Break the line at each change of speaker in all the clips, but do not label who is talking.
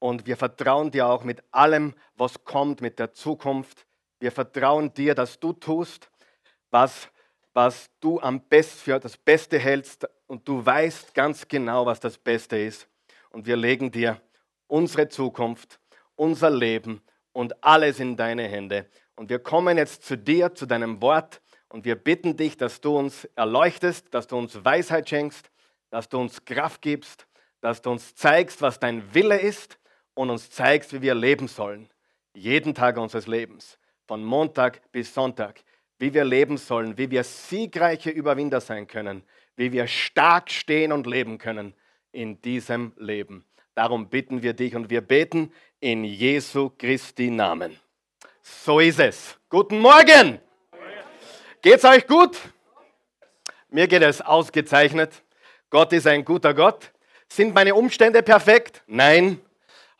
Und wir vertrauen dir auch mit allem, was kommt, mit der Zukunft. Wir vertrauen dir, dass du tust, was, was du am besten für das Beste hältst. Und du weißt ganz genau, was das Beste ist. Und wir legen dir unsere Zukunft, unser Leben und alles in deine Hände. Und wir kommen jetzt zu dir, zu deinem Wort. Und wir bitten dich, dass du uns erleuchtest, dass du uns Weisheit schenkst, dass du uns Kraft gibst, dass du uns zeigst, was dein Wille ist und uns zeigst, wie wir leben sollen. Jeden Tag unseres Lebens, von Montag bis Sonntag, wie wir leben sollen, wie wir siegreiche Überwinder sein können, wie wir stark stehen und leben können in diesem Leben. Darum bitten wir dich und wir beten in Jesu Christi Namen. So ist es. Guten Morgen. Geht's euch gut? Mir geht es ausgezeichnet. Gott ist ein guter Gott. Sind meine Umstände perfekt? Nein.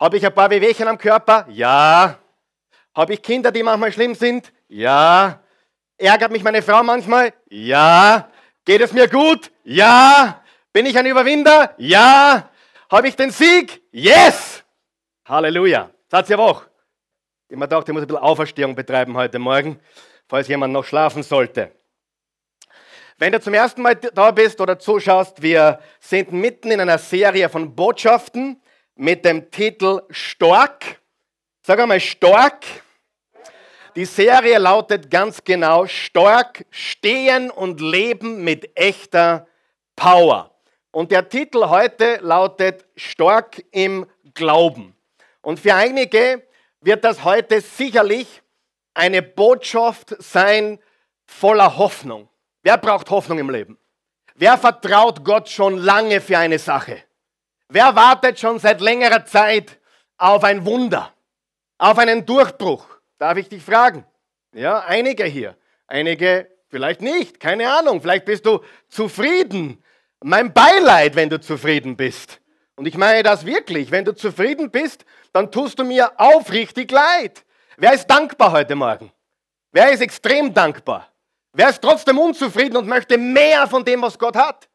Habe ich ein paar Wehwehchen am Körper? Ja. Habe ich Kinder, die manchmal schlimm sind? Ja. Ärgert mich meine Frau manchmal? Ja. Geht es mir gut? Ja. Bin ich ein Überwinder? Ja. Habe ich den Sieg? Yes. Halleluja. Satz ja Woche. Ich mir gedacht, ich muss ein bisschen Auferstehung betreiben heute Morgen, falls jemand noch schlafen sollte. Wenn du zum ersten Mal da bist oder zuschaust, wir sind mitten in einer Serie von Botschaften mit dem Titel Stork. Sag einmal Stork. Die Serie lautet ganz genau Stork, Stehen und Leben mit echter Power. Und der Titel heute lautet Stork im Glauben. Und für einige wird das heute sicherlich eine Botschaft sein voller Hoffnung. Wer braucht Hoffnung im Leben? Wer vertraut Gott schon lange für eine Sache? Wer wartet schon seit längerer Zeit auf ein Wunder, auf einen Durchbruch? Darf ich dich fragen? Ja, einige hier, einige vielleicht nicht, keine Ahnung, vielleicht bist du zufrieden. Mein Beileid, wenn du zufrieden bist. Und ich meine das wirklich, wenn du zufrieden bist, dann tust du mir aufrichtig leid. Wer ist dankbar heute Morgen? Wer ist extrem dankbar? Wer ist trotzdem unzufrieden und möchte mehr von dem, was Gott hat?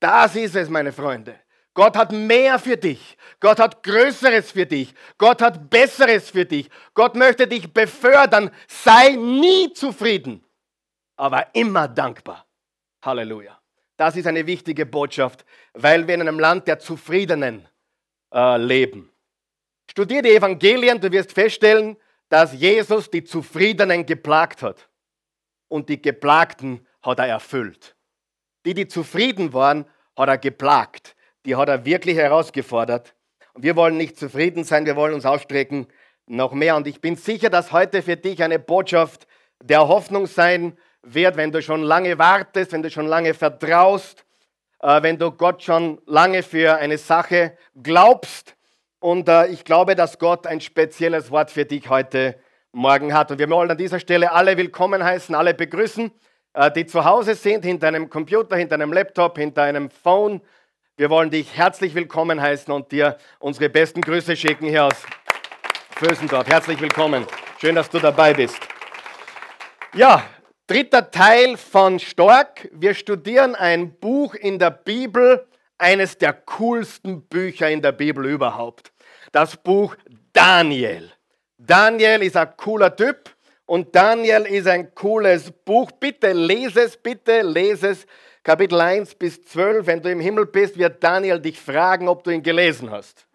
Das ist es, meine Freunde. Gott hat mehr für dich. Gott hat Größeres für dich. Gott hat Besseres für dich. Gott möchte dich befördern. Sei nie zufrieden, aber immer dankbar. Halleluja. Das ist eine wichtige Botschaft, weil wir in einem Land der Zufriedenen äh, leben. Studier die Evangelien, du wirst feststellen, dass Jesus die Zufriedenen geplagt hat und die Geplagten hat er erfüllt. Die, die zufrieden waren, hat er geplagt. Die hat er wirklich herausgefordert. Und wir wollen nicht zufrieden sein, wir wollen uns ausstrecken noch mehr. Und ich bin sicher, dass heute für dich eine Botschaft der Hoffnung sein wird, wenn du schon lange wartest, wenn du schon lange vertraust, äh, wenn du Gott schon lange für eine Sache glaubst. Und äh, ich glaube, dass Gott ein spezielles Wort für dich heute morgen hat. Und wir wollen an dieser Stelle alle willkommen heißen, alle begrüßen, äh, die zu Hause sind, hinter einem Computer, hinter einem Laptop, hinter einem Phone. Wir wollen dich herzlich willkommen heißen und dir unsere besten Grüße schicken hier aus Fösendorf. Herzlich willkommen. Schön, dass du dabei bist. Ja, dritter Teil von Stork. Wir studieren ein Buch in der Bibel, eines der coolsten Bücher in der Bibel überhaupt. Das Buch Daniel. Daniel ist ein cooler Typ und Daniel ist ein cooles Buch. Bitte lese es, bitte lese es. Kapitel 1 bis 12, wenn du im Himmel bist, wird Daniel dich fragen, ob du ihn gelesen hast.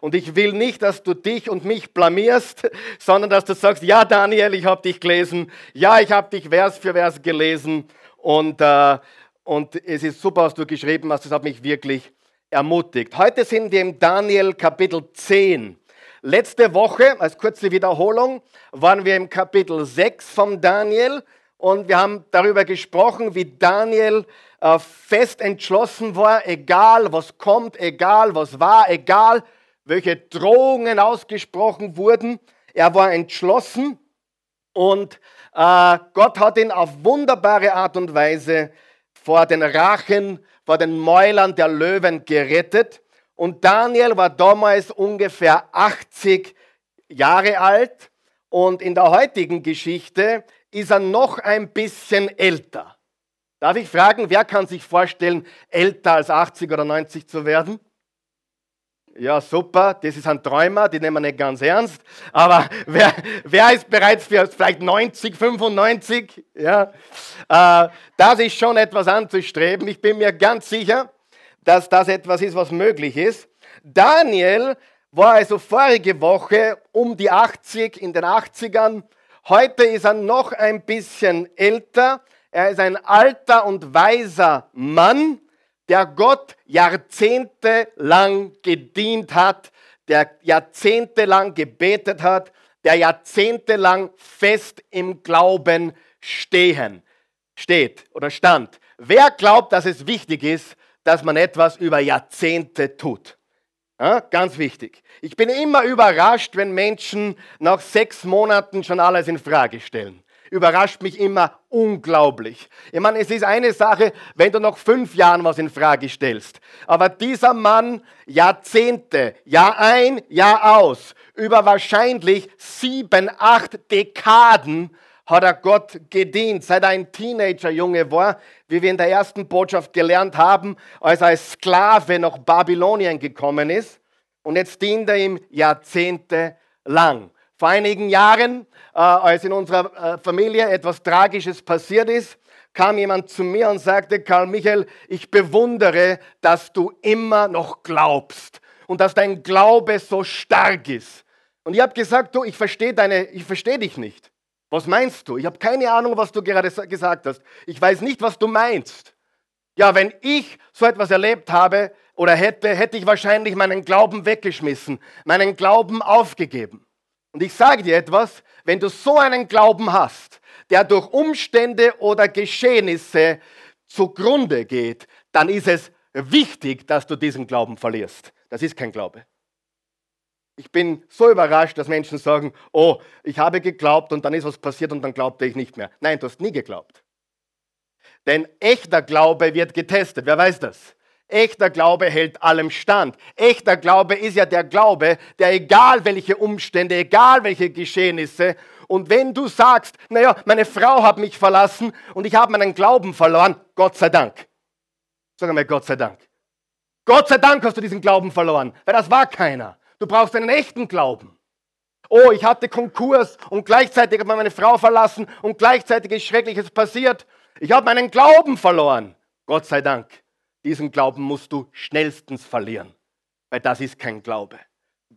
Und ich will nicht, dass du dich und mich blamierst, sondern dass du sagst, ja Daniel, ich habe dich gelesen, ja, ich habe dich Vers für Vers gelesen und, äh, und es ist super, was du geschrieben hast, das hat mich wirklich ermutigt. Heute sind wir im Daniel Kapitel 10. Letzte Woche, als kurze Wiederholung, waren wir im Kapitel 6 von Daniel und wir haben darüber gesprochen, wie Daniel äh, fest entschlossen war, egal was kommt, egal was war, egal welche Drohungen ausgesprochen wurden. Er war entschlossen und äh, Gott hat ihn auf wunderbare Art und Weise vor den Rachen, vor den Mäulern der Löwen gerettet. Und Daniel war damals ungefähr 80 Jahre alt und in der heutigen Geschichte ist er noch ein bisschen älter. Darf ich fragen, wer kann sich vorstellen, älter als 80 oder 90 zu werden? Ja, super, das ist ein Träumer, die nehmen wir nicht ganz ernst. Aber wer, wer ist bereits für vielleicht 90, 95? Ja, äh, das ist schon etwas anzustreben. Ich bin mir ganz sicher, dass das etwas ist, was möglich ist. Daniel war also vorige Woche um die 80, in den 80ern. Heute ist er noch ein bisschen älter. Er ist ein alter und weiser Mann der Gott jahrzehntelang gedient hat, der jahrzehntelang gebetet hat, der jahrzehntelang fest im Glauben stehen, steht oder stand. Wer glaubt, dass es wichtig ist, dass man etwas über Jahrzehnte tut? Ja, ganz wichtig. Ich bin immer überrascht, wenn Menschen nach sechs Monaten schon alles in Frage stellen überrascht mich immer unglaublich. Ich meine, es ist eine Sache, wenn du noch fünf Jahren was in Frage stellst. Aber dieser Mann, Jahrzehnte, Jahr ein, Jahr aus, über wahrscheinlich sieben, acht Dekaden hat er Gott gedient, seit er ein Teenager-Junge war, wie wir in der ersten Botschaft gelernt haben, als er als Sklave nach Babylonien gekommen ist. Und jetzt dient er ihm jahrzehntelang. Vor einigen Jahren, äh, als in unserer äh, Familie etwas Tragisches passiert ist, kam jemand zu mir und sagte, Karl Michael, ich bewundere, dass du immer noch glaubst und dass dein Glaube so stark ist. Und ich habe gesagt, du, ich verstehe verstehe dich nicht. Was meinst du? Ich habe keine Ahnung, was du gerade gesagt hast. Ich weiß nicht, was du meinst. Ja, wenn ich so etwas erlebt habe oder hätte, hätte ich wahrscheinlich meinen Glauben weggeschmissen, meinen Glauben aufgegeben. Und ich sage dir etwas, wenn du so einen Glauben hast, der durch Umstände oder Geschehnisse zugrunde geht, dann ist es wichtig, dass du diesen Glauben verlierst. Das ist kein Glaube. Ich bin so überrascht, dass Menschen sagen, oh, ich habe geglaubt und dann ist was passiert und dann glaubte ich nicht mehr. Nein, du hast nie geglaubt. Denn echter Glaube wird getestet. Wer weiß das? Echter Glaube hält allem stand. Echter Glaube ist ja der Glaube, der egal welche Umstände, egal welche Geschehnisse, und wenn du sagst, naja, meine Frau hat mich verlassen und ich habe meinen Glauben verloren, Gott sei Dank. Sag einmal Gott sei Dank. Gott sei Dank hast du diesen Glauben verloren, weil das war keiner. Du brauchst einen echten Glauben. Oh, ich hatte Konkurs und gleichzeitig hat meine Frau verlassen und gleichzeitig ist Schreckliches passiert. Ich habe meinen Glauben verloren. Gott sei Dank. Diesen Glauben musst du schnellstens verlieren, weil das ist kein Glaube.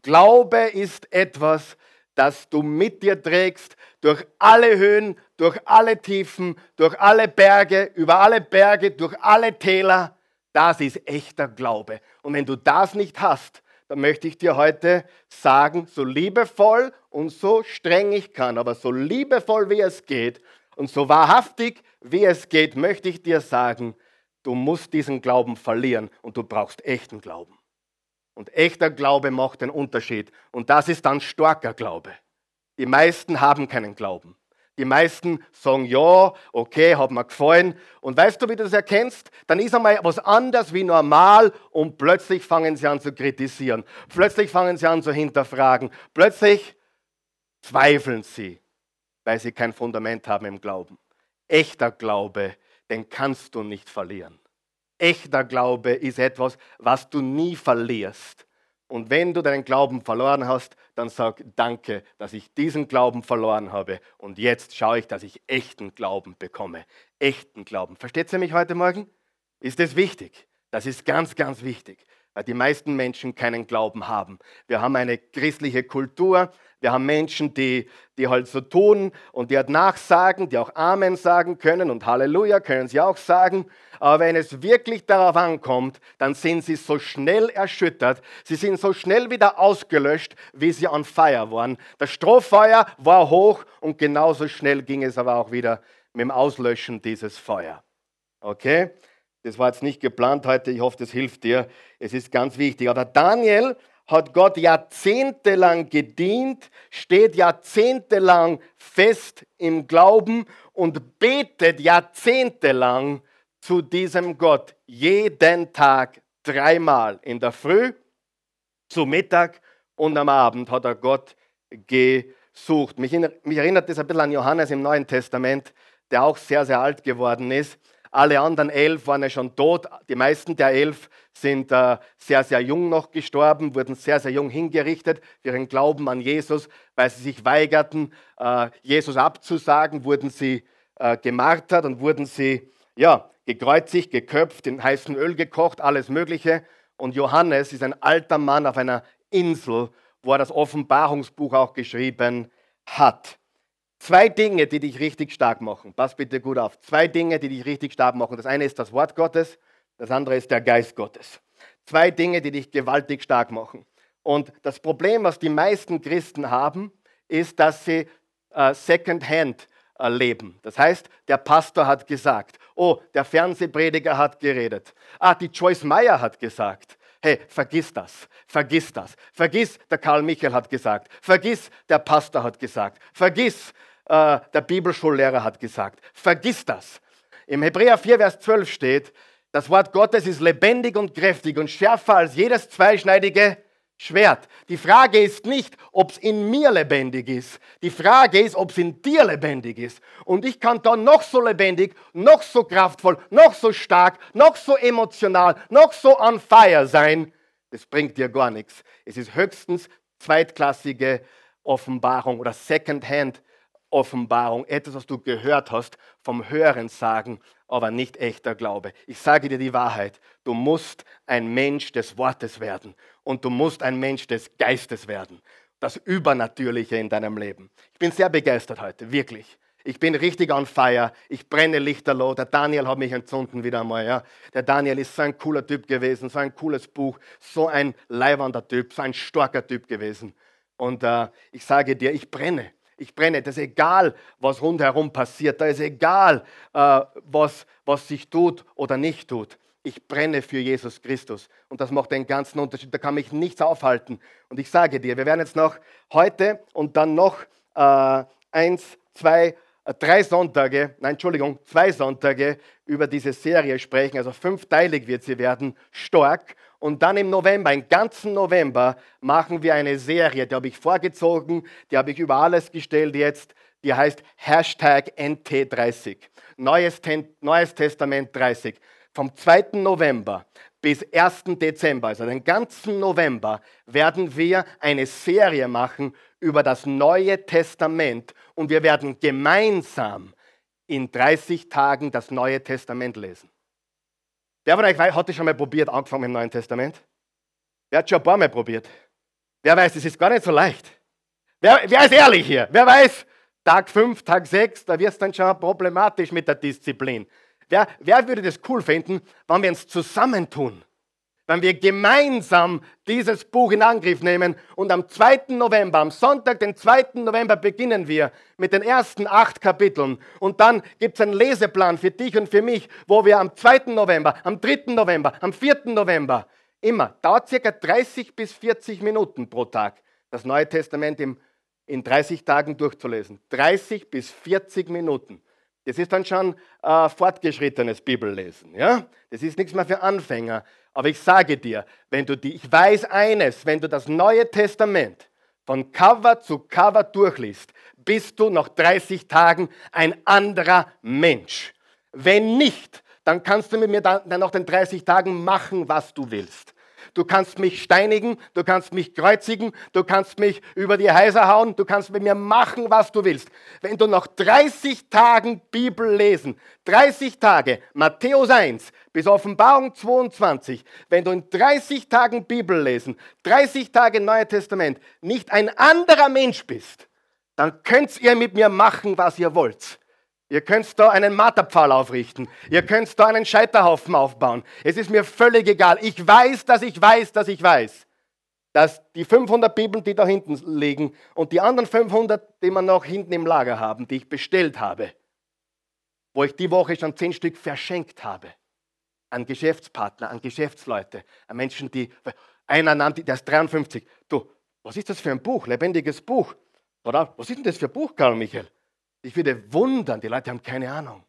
Glaube ist etwas, das du mit dir trägst durch alle Höhen, durch alle Tiefen, durch alle Berge, über alle Berge, durch alle Täler. Das ist echter Glaube. Und wenn du das nicht hast, dann möchte ich dir heute sagen, so liebevoll und so streng ich kann, aber so liebevoll wie es geht und so wahrhaftig wie es geht, möchte ich dir sagen, Du musst diesen Glauben verlieren und du brauchst echten Glauben. Und echter Glaube macht den Unterschied. Und das ist dann starker Glaube. Die meisten haben keinen Glauben. Die meisten sagen, ja, okay, hat mir gefallen. Und weißt du, wie du das erkennst? Dann ist einmal was anders wie normal und plötzlich fangen sie an zu kritisieren. Plötzlich fangen sie an zu hinterfragen. Plötzlich zweifeln sie, weil sie kein Fundament haben im Glauben. Echter Glaube den kannst du nicht verlieren. Echter Glaube ist etwas, was du nie verlierst. Und wenn du deinen Glauben verloren hast, dann sag danke, dass ich diesen Glauben verloren habe. Und jetzt schaue ich, dass ich echten Glauben bekomme. Echten Glauben. Versteht ihr mich heute Morgen? Ist das wichtig? Das ist ganz, ganz wichtig weil die meisten Menschen keinen Glauben haben. Wir haben eine christliche Kultur, wir haben Menschen, die, die halt so tun und die halt nachsagen, die auch Amen sagen können und Halleluja können sie auch sagen. Aber wenn es wirklich darauf ankommt, dann sind sie so schnell erschüttert, sie sind so schnell wieder ausgelöscht, wie sie on fire waren. Das Strohfeuer war hoch und genauso schnell ging es aber auch wieder mit dem Auslöschen dieses Feuer. Okay? Das war jetzt nicht geplant heute, ich hoffe, das hilft dir. Es ist ganz wichtig. Aber Daniel hat Gott jahrzehntelang gedient, steht jahrzehntelang fest im Glauben und betet jahrzehntelang zu diesem Gott. Jeden Tag dreimal. In der Früh, zu Mittag und am Abend hat er Gott gesucht. Mich, erinnert das ein bisschen an Johannes im Neuen Testament, der auch sehr, sehr alt geworden ist Alle anderen elf waren ja schon tot. Die meisten der elf sind äh, sehr, sehr jung noch gestorben, wurden sehr, sehr jung hingerichtet für ihren Glauben an Jesus, weil sie sich weigerten, äh, Jesus abzusagen, wurden sie äh, gemartert und wurden sie ja, gekreuzigt, geköpft, in heißem Öl gekocht, alles Mögliche. Und Johannes ist ein alter Mann auf einer Insel, wo er das Offenbarungsbuch auch geschrieben hat. Zwei Dinge, die dich richtig stark machen. Pass bitte gut auf. Zwei Dinge, die dich richtig stark machen. Das eine ist das Wort Gottes, das andere ist der Geist Gottes. Zwei Dinge, die dich gewaltig stark machen. Und das Problem, was die meisten Christen haben, ist, dass sie äh, Second-Hand äh, leben. Das heißt, der Pastor hat gesagt, oh, der Fernsehprediger hat geredet. Ah, die Joyce Meyer hat gesagt. Hey, vergiss das, vergiss das. Vergiss, der Karl Michael hat gesagt. Vergiss, der Pastor hat gesagt. Vergiss, äh, der Bibelschullehrer hat gesagt. Vergiss das. Im Hebräer 4, Vers 12 steht, das Wort Gottes ist lebendig und kräftig und schärfer als jedes zweischneidige Schwert. Die Frage ist nicht, ob es in mir lebendig ist. Die Frage ist, ob es in dir lebendig ist. Und ich kann da noch so lebendig, noch so kraftvoll, noch so stark, noch so emotional, noch so on fire sein. Das bringt dir gar nichts. Es ist höchstens zweitklassige Offenbarung oder Second-Hand Offenbarung, etwas, was du gehört hast, vom Hören sagen, aber nicht echter Glaube. Ich sage dir die Wahrheit, du musst ein Mensch des Wortes werden und du musst ein Mensch des Geistes werden. Das Übernatürliche in deinem Leben. Ich bin sehr begeistert heute, wirklich. Ich bin richtig on fire. Ich brenne lichterloh. Der Daniel hat mich entzünden wieder einmal. Ja. Der Daniel ist so ein cooler Typ gewesen, so ein cooles Buch, so ein leiwandter Typ, so ein starker Typ gewesen. Und äh, ich sage dir, ich brenne. Ich brenne. Das ist egal, was rundherum passiert. Da ist egal, äh, was, was sich tut oder nicht tut. Ich brenne für Jesus Christus. Und das macht den ganzen Unterschied. Da kann mich nichts aufhalten. Und ich sage dir, wir werden jetzt noch heute und dann noch äh, eins, zwei, äh, drei Sonntage, nein, Entschuldigung, zwei Sonntage über diese Serie sprechen. Also fünfteilig wird sie werden, stark. Und dann im November, im ganzen November, machen wir eine Serie, die habe ich vorgezogen, die habe ich über alles gestellt jetzt, die heißt Hashtag NT30, Neues, Neues Testament 30. Vom 2. November bis 1. Dezember, also den ganzen November, werden wir eine Serie machen über das Neue Testament und wir werden gemeinsam in 30 Tagen das Neue Testament lesen. Wer von euch hat das schon mal probiert, angefangen im Neuen Testament? Wer hat schon ein paar Mal probiert? Wer weiß, es ist gar nicht so leicht. Wer, wer ist ehrlich hier? Wer weiß, Tag 5, Tag 6, da wird es dann schon problematisch mit der Disziplin. Wer, wer würde das cool finden, wenn wir uns zusammentun? Wenn wir gemeinsam dieses Buch in Angriff nehmen und am 2. November, am Sonntag, den 2. November beginnen wir mit den ersten acht Kapiteln und dann gibt es einen Leseplan für dich und für mich, wo wir am 2. November, am 3. November, am 4. November, immer, dauert circa 30 bis 40 Minuten pro Tag, das Neue Testament im, in 30 Tagen durchzulesen. 30 bis 40 Minuten. Das ist dann schon äh, fortgeschrittenes Bibellesen. Ja? Das ist nichts mehr für Anfänger. Aber ich sage dir, wenn du die, ich weiß eines, wenn du das Neue Testament von Cover zu Cover durchliest, bist du nach 30 Tagen ein anderer Mensch. Wenn nicht, dann kannst du mit mir dann, nach den 30 Tagen machen, was du willst. Du kannst mich steinigen, du kannst mich kreuzigen, du kannst mich über die Häuser hauen, du kannst mit mir machen, was du willst. Wenn du nach 30 Tagen Bibel lesen, 30 Tage, Matthäus 1 bis Offenbarung 22, wenn du in 30 Tagen Bibel lesen, 30 Tage Neue Testament, nicht ein anderer Mensch bist, dann könnt ihr mit mir machen, was ihr wollt. Ihr könnt da einen Marterpfahl aufrichten. Ihr könnt da einen Scheiterhaufen aufbauen. Es ist mir völlig egal. Ich weiß, dass ich weiß, dass ich weiß, dass die 500 Bibeln, die da hinten liegen und die anderen 500, die wir noch hinten im Lager haben, die ich bestellt habe, wo ich die Woche schon 10 Stück verschenkt habe, an Geschäftspartner, an Geschäftsleute, an Menschen, die, einer nannte, der ist 53. Du, was ist das für ein Buch? Lebendiges Buch. Oder was ist denn das für ein Buch, Karl Michael? Ich würde wundern, die Leute haben keine Ahnung.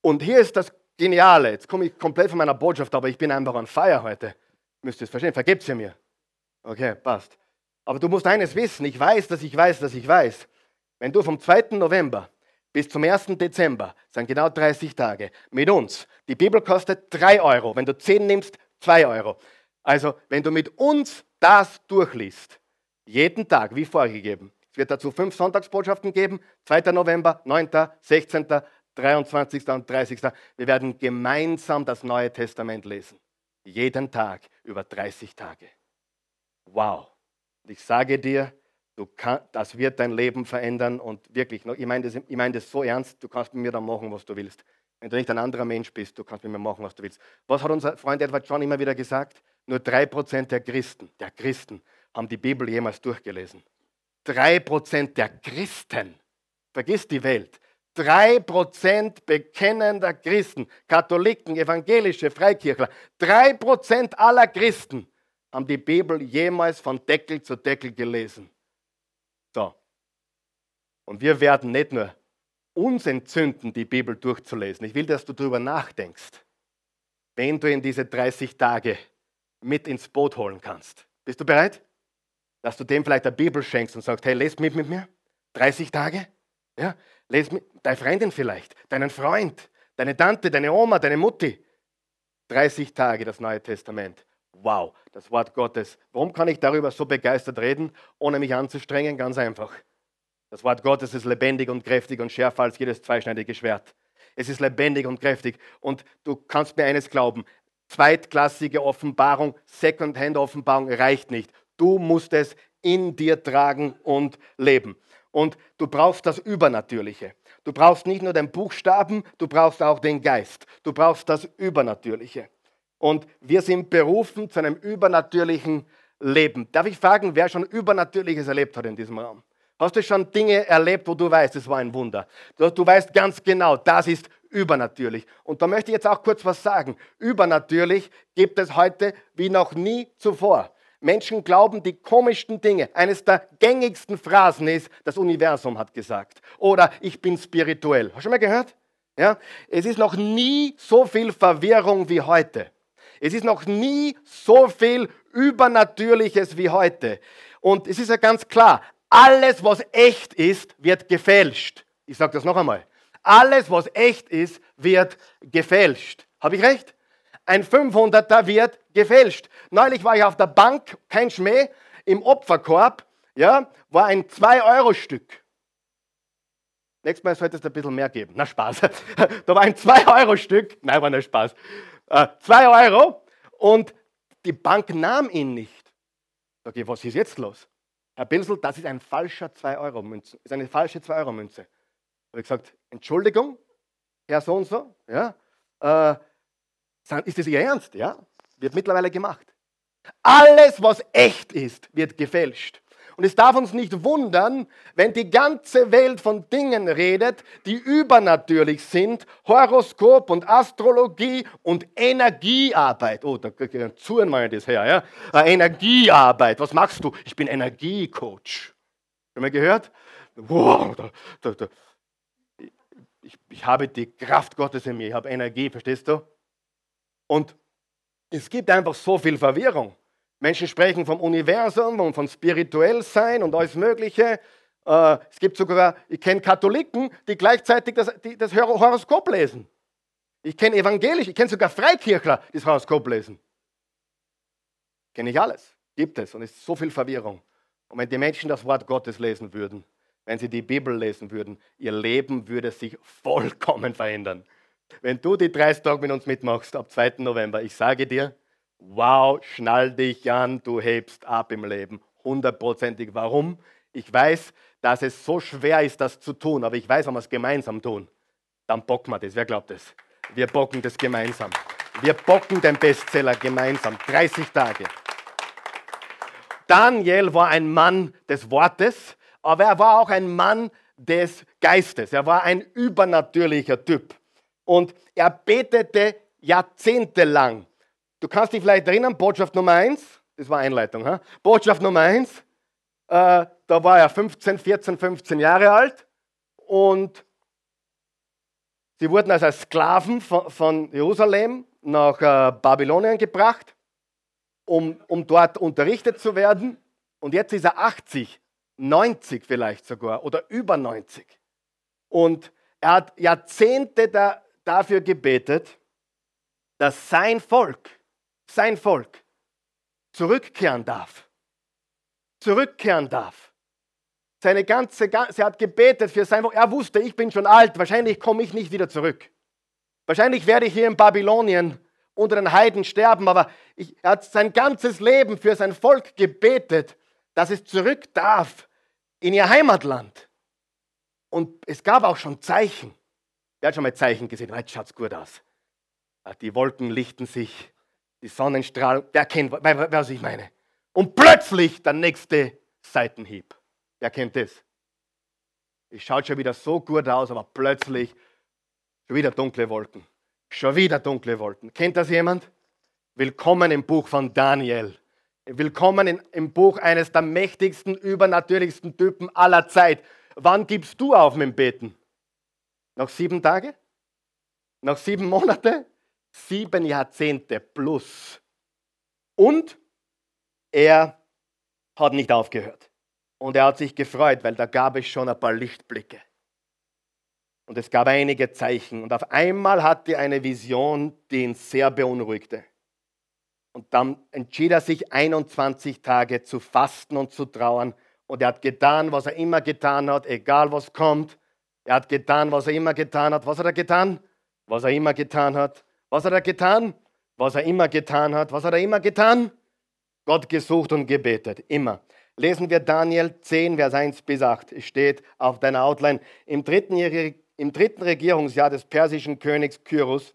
Und hier ist das Geniale. Jetzt komme ich komplett von meiner Botschaft, aber ich bin einfach on fire heute. Müsst ihr es verstehen. Vergebt ihr mir. Okay, passt. Aber du musst eines wissen. Ich weiß, dass ich weiß, dass ich weiß. Wenn du vom 2. November bis zum 1. Dezember, sind genau 30 Tage, mit uns. Die Bibel kostet 3 Euro. Wenn du 10 nimmst, 2 Euro. Also, wenn du mit uns das durchliest, jeden Tag, wie vorgegeben, es wird dazu fünf Sonntagsbotschaften geben, 2. November, 9., 16., 23. und 30. Wir werden gemeinsam das Neue Testament lesen. Jeden Tag über 30 Tage. Wow. Ich sage dir, kann, das wird dein Leben verändern und wirklich, ich meine das, ich mein das so ernst, du kannst mit mir dann machen, was du willst. Wenn du nicht ein anderer Mensch bist, du kannst mit mir machen, was du willst. Was hat unser Freund Edward John immer wieder gesagt? Nur 3% der Christen, der Christen haben die Bibel jemals durchgelesen. 3% der Christen, vergiss die Welt, 3% bekennender Christen, Katholiken, evangelische, Freikirchler, 3% aller Christen haben die Bibel jemals von Deckel zu Deckel gelesen. So. Und wir werden nicht nur uns entzünden, die Bibel durchzulesen. Ich will, dass du darüber nachdenkst, wenn du in diese 30 Tage mit ins Boot holen kannst. Bist du bereit? Dass du dem vielleicht eine Bibel schenkst und sagst, hey, lest mit mit mir. 30 Tage? Ja, les mit, deine Freundin vielleicht, deinen Freund, deine Tante, deine Oma, deine Mutti. 30 Tage das Neue Testament. Wow, das Wort Gottes. Warum kann ich darüber so begeistert reden, ohne mich anzustrengen? Ganz einfach. Das Wort Gottes ist lebendig und kräftig und schärfer als jedes zweischneidige Schwert. Es ist lebendig und kräftig. Und du kannst mir eines glauben. Zweitklassige Offenbarung, Second-Hand-Offenbarung reicht nicht. Du musst es in dir tragen und leben. Und du brauchst das Übernatürliche. Du brauchst nicht nur den Buchstaben, du brauchst auch den Geist. Du brauchst das Übernatürliche. Und wir sind berufen zu einem übernatürlichen Leben. Darf ich fragen, wer schon Übernatürliches erlebt hat in diesem Raum? Hast du schon Dinge erlebt, wo du weißt, es war ein Wunder? Du, weißt ganz genau, das ist übernatürlich. Und da möchte ich jetzt auch kurz was sagen. Übernatürlich gibt es heute wie noch nie zuvor. Menschen glauben die komischsten Dinge. Eines der gängigsten Phrasen ist, das Universum hat gesagt. Oder ich bin spirituell. Hast du schon mal gehört? Ja? Es ist noch nie so viel Verwirrung wie heute. Es ist noch nie so viel Übernatürliches wie heute. Und es ist ja ganz klar, alles, was echt ist, wird gefälscht. Ich sage das noch einmal. Alles, was echt ist, wird gefälscht. Habe ich recht? Ein 500er wird gefälscht. Neulich war ich auf der Bank, kein Schmäh, im Opferkorb, ja, war ein 2-Euro-Stück. Nächstes Mal sollte es ein bisschen mehr geben. Na, Spaß. da war ein 2-Euro-Stück. Nein, war nicht Spaß. 2 äh, Euro und die Bank nahm ihn nicht. Sag ich, was ist jetzt los? Herr Pinsel, das ist ein falscher 2-Euro-Münze. ist eine falsche 2-Euro-Münze. Habe ich gesagt, Entschuldigung, Herr so und so, ja, äh, ist das Ihr Ernst? Ja, wird mittlerweile gemacht. Alles, was echt ist, wird gefälscht. Und es darf uns nicht wundern, wenn die ganze Welt von Dingen redet, die übernatürlich sind, Horoskop und Astrologie und Energiearbeit. Oh, da zuhören wir das her, ja? Äh, Energiearbeit. Was machst du? Ich bin Energiecoach. Haben wir gehört? Wow, da, da, da. Ich, ich habe die Kraft Gottes in mir, ich habe Energie, verstehst du? Und es gibt einfach so viel Verwirrung. Menschen sprechen vom Universum und von spirituell sein und alles Mögliche. Äh, es gibt sogar, ich kenne Katholiken, die gleichzeitig das, die, das Horoskop lesen. Ich kenne evangelisch, ich kenne sogar Freikirchler, die das Horoskop lesen. Kenne ich alles. Gibt es. Und es ist so viel Verwirrung. Und wenn die Menschen das Wort Gottes lesen würden, wenn sie die Bibel lesen würden, ihr Leben würde sich vollkommen verändern. Wenn du die 30 Tage mit uns mitmachst ab 2. November, ich sage dir, wow, schnall dich an, du hebst ab im Leben. Hundertprozentig. Warum? Ich weiß, dass es so schwer ist, das zu tun, aber ich weiß, wenn wir es gemeinsam tun, dann bocken wir das. Wer glaubt das? Wir bocken das gemeinsam. Wir bocken den Bestseller gemeinsam. 30 Tage. Daniel war ein Mann des Wortes, aber er war auch ein Mann des Geistes. Er war ein übernatürlicher Typ. Und er betete jahrzehntelang Du kannst dich vielleicht erinnern, Botschaft Nummer 1, das war Einleitung, ha? Botschaft Nummer 1, äh, da war er 15, 14, 15 Jahre alt und sie wurden also als Sklaven von, von Jerusalem nach äh, Babylonien gebracht, um, um dort unterrichtet zu werden. Und jetzt ist er 80, 90 vielleicht sogar oder über 90. Und er hat Jahrzehnte da, dafür gebetet, dass sein Volk, sein Volk zurückkehren darf. Zurückkehren darf. Seine ganze, sie hat gebetet für sein Volk. Er wusste, ich bin schon alt, wahrscheinlich komme ich nicht wieder zurück. Wahrscheinlich werde ich hier in Babylonien unter den Heiden sterben, aber ich, er hat sein ganzes Leben für sein Volk gebetet, dass es zurück darf in ihr Heimatland. Und es gab auch schon Zeichen. Wer hat schon mal Zeichen gesehen? Jetzt schaut es gut aus. Die Wolken lichten sich, die Sonnenstrahlen, wer kennt, was ich meine? Und plötzlich der nächste Seitenhieb. Wer kennt das? Es schaut schon wieder so gut aus, aber plötzlich schon wieder dunkle Wolken. Schon wieder dunkle Wolken. Kennt das jemand? Willkommen im Buch von Daniel. Willkommen in, im Buch eines der mächtigsten, übernatürlichsten Typen aller Zeit. Wann gibst du auf mit dem Beten? Nach sieben Tage? Nach sieben Monate? Sieben Jahrzehnte plus. Und er hat nicht aufgehört. Und er hat sich gefreut, weil da gab es schon ein paar Lichtblicke. Und es gab einige Zeichen. Und auf einmal hatte er eine Vision, die ihn sehr beunruhigte. Und dann entschied er sich, 21 Tage zu fasten und zu trauern. Und er hat getan, was er immer getan hat, egal was kommt. Er hat getan, was er immer getan hat. Was hat er getan? Was er immer getan hat. Was hat er getan? Was er immer getan hat. Was hat er immer getan? Gott gesucht und gebetet. Immer. Lesen wir Daniel 10, Vers 1 bis 8. Es steht auf deiner Outline. Im dritten, Im dritten Regierungsjahr des persischen Königs Kyros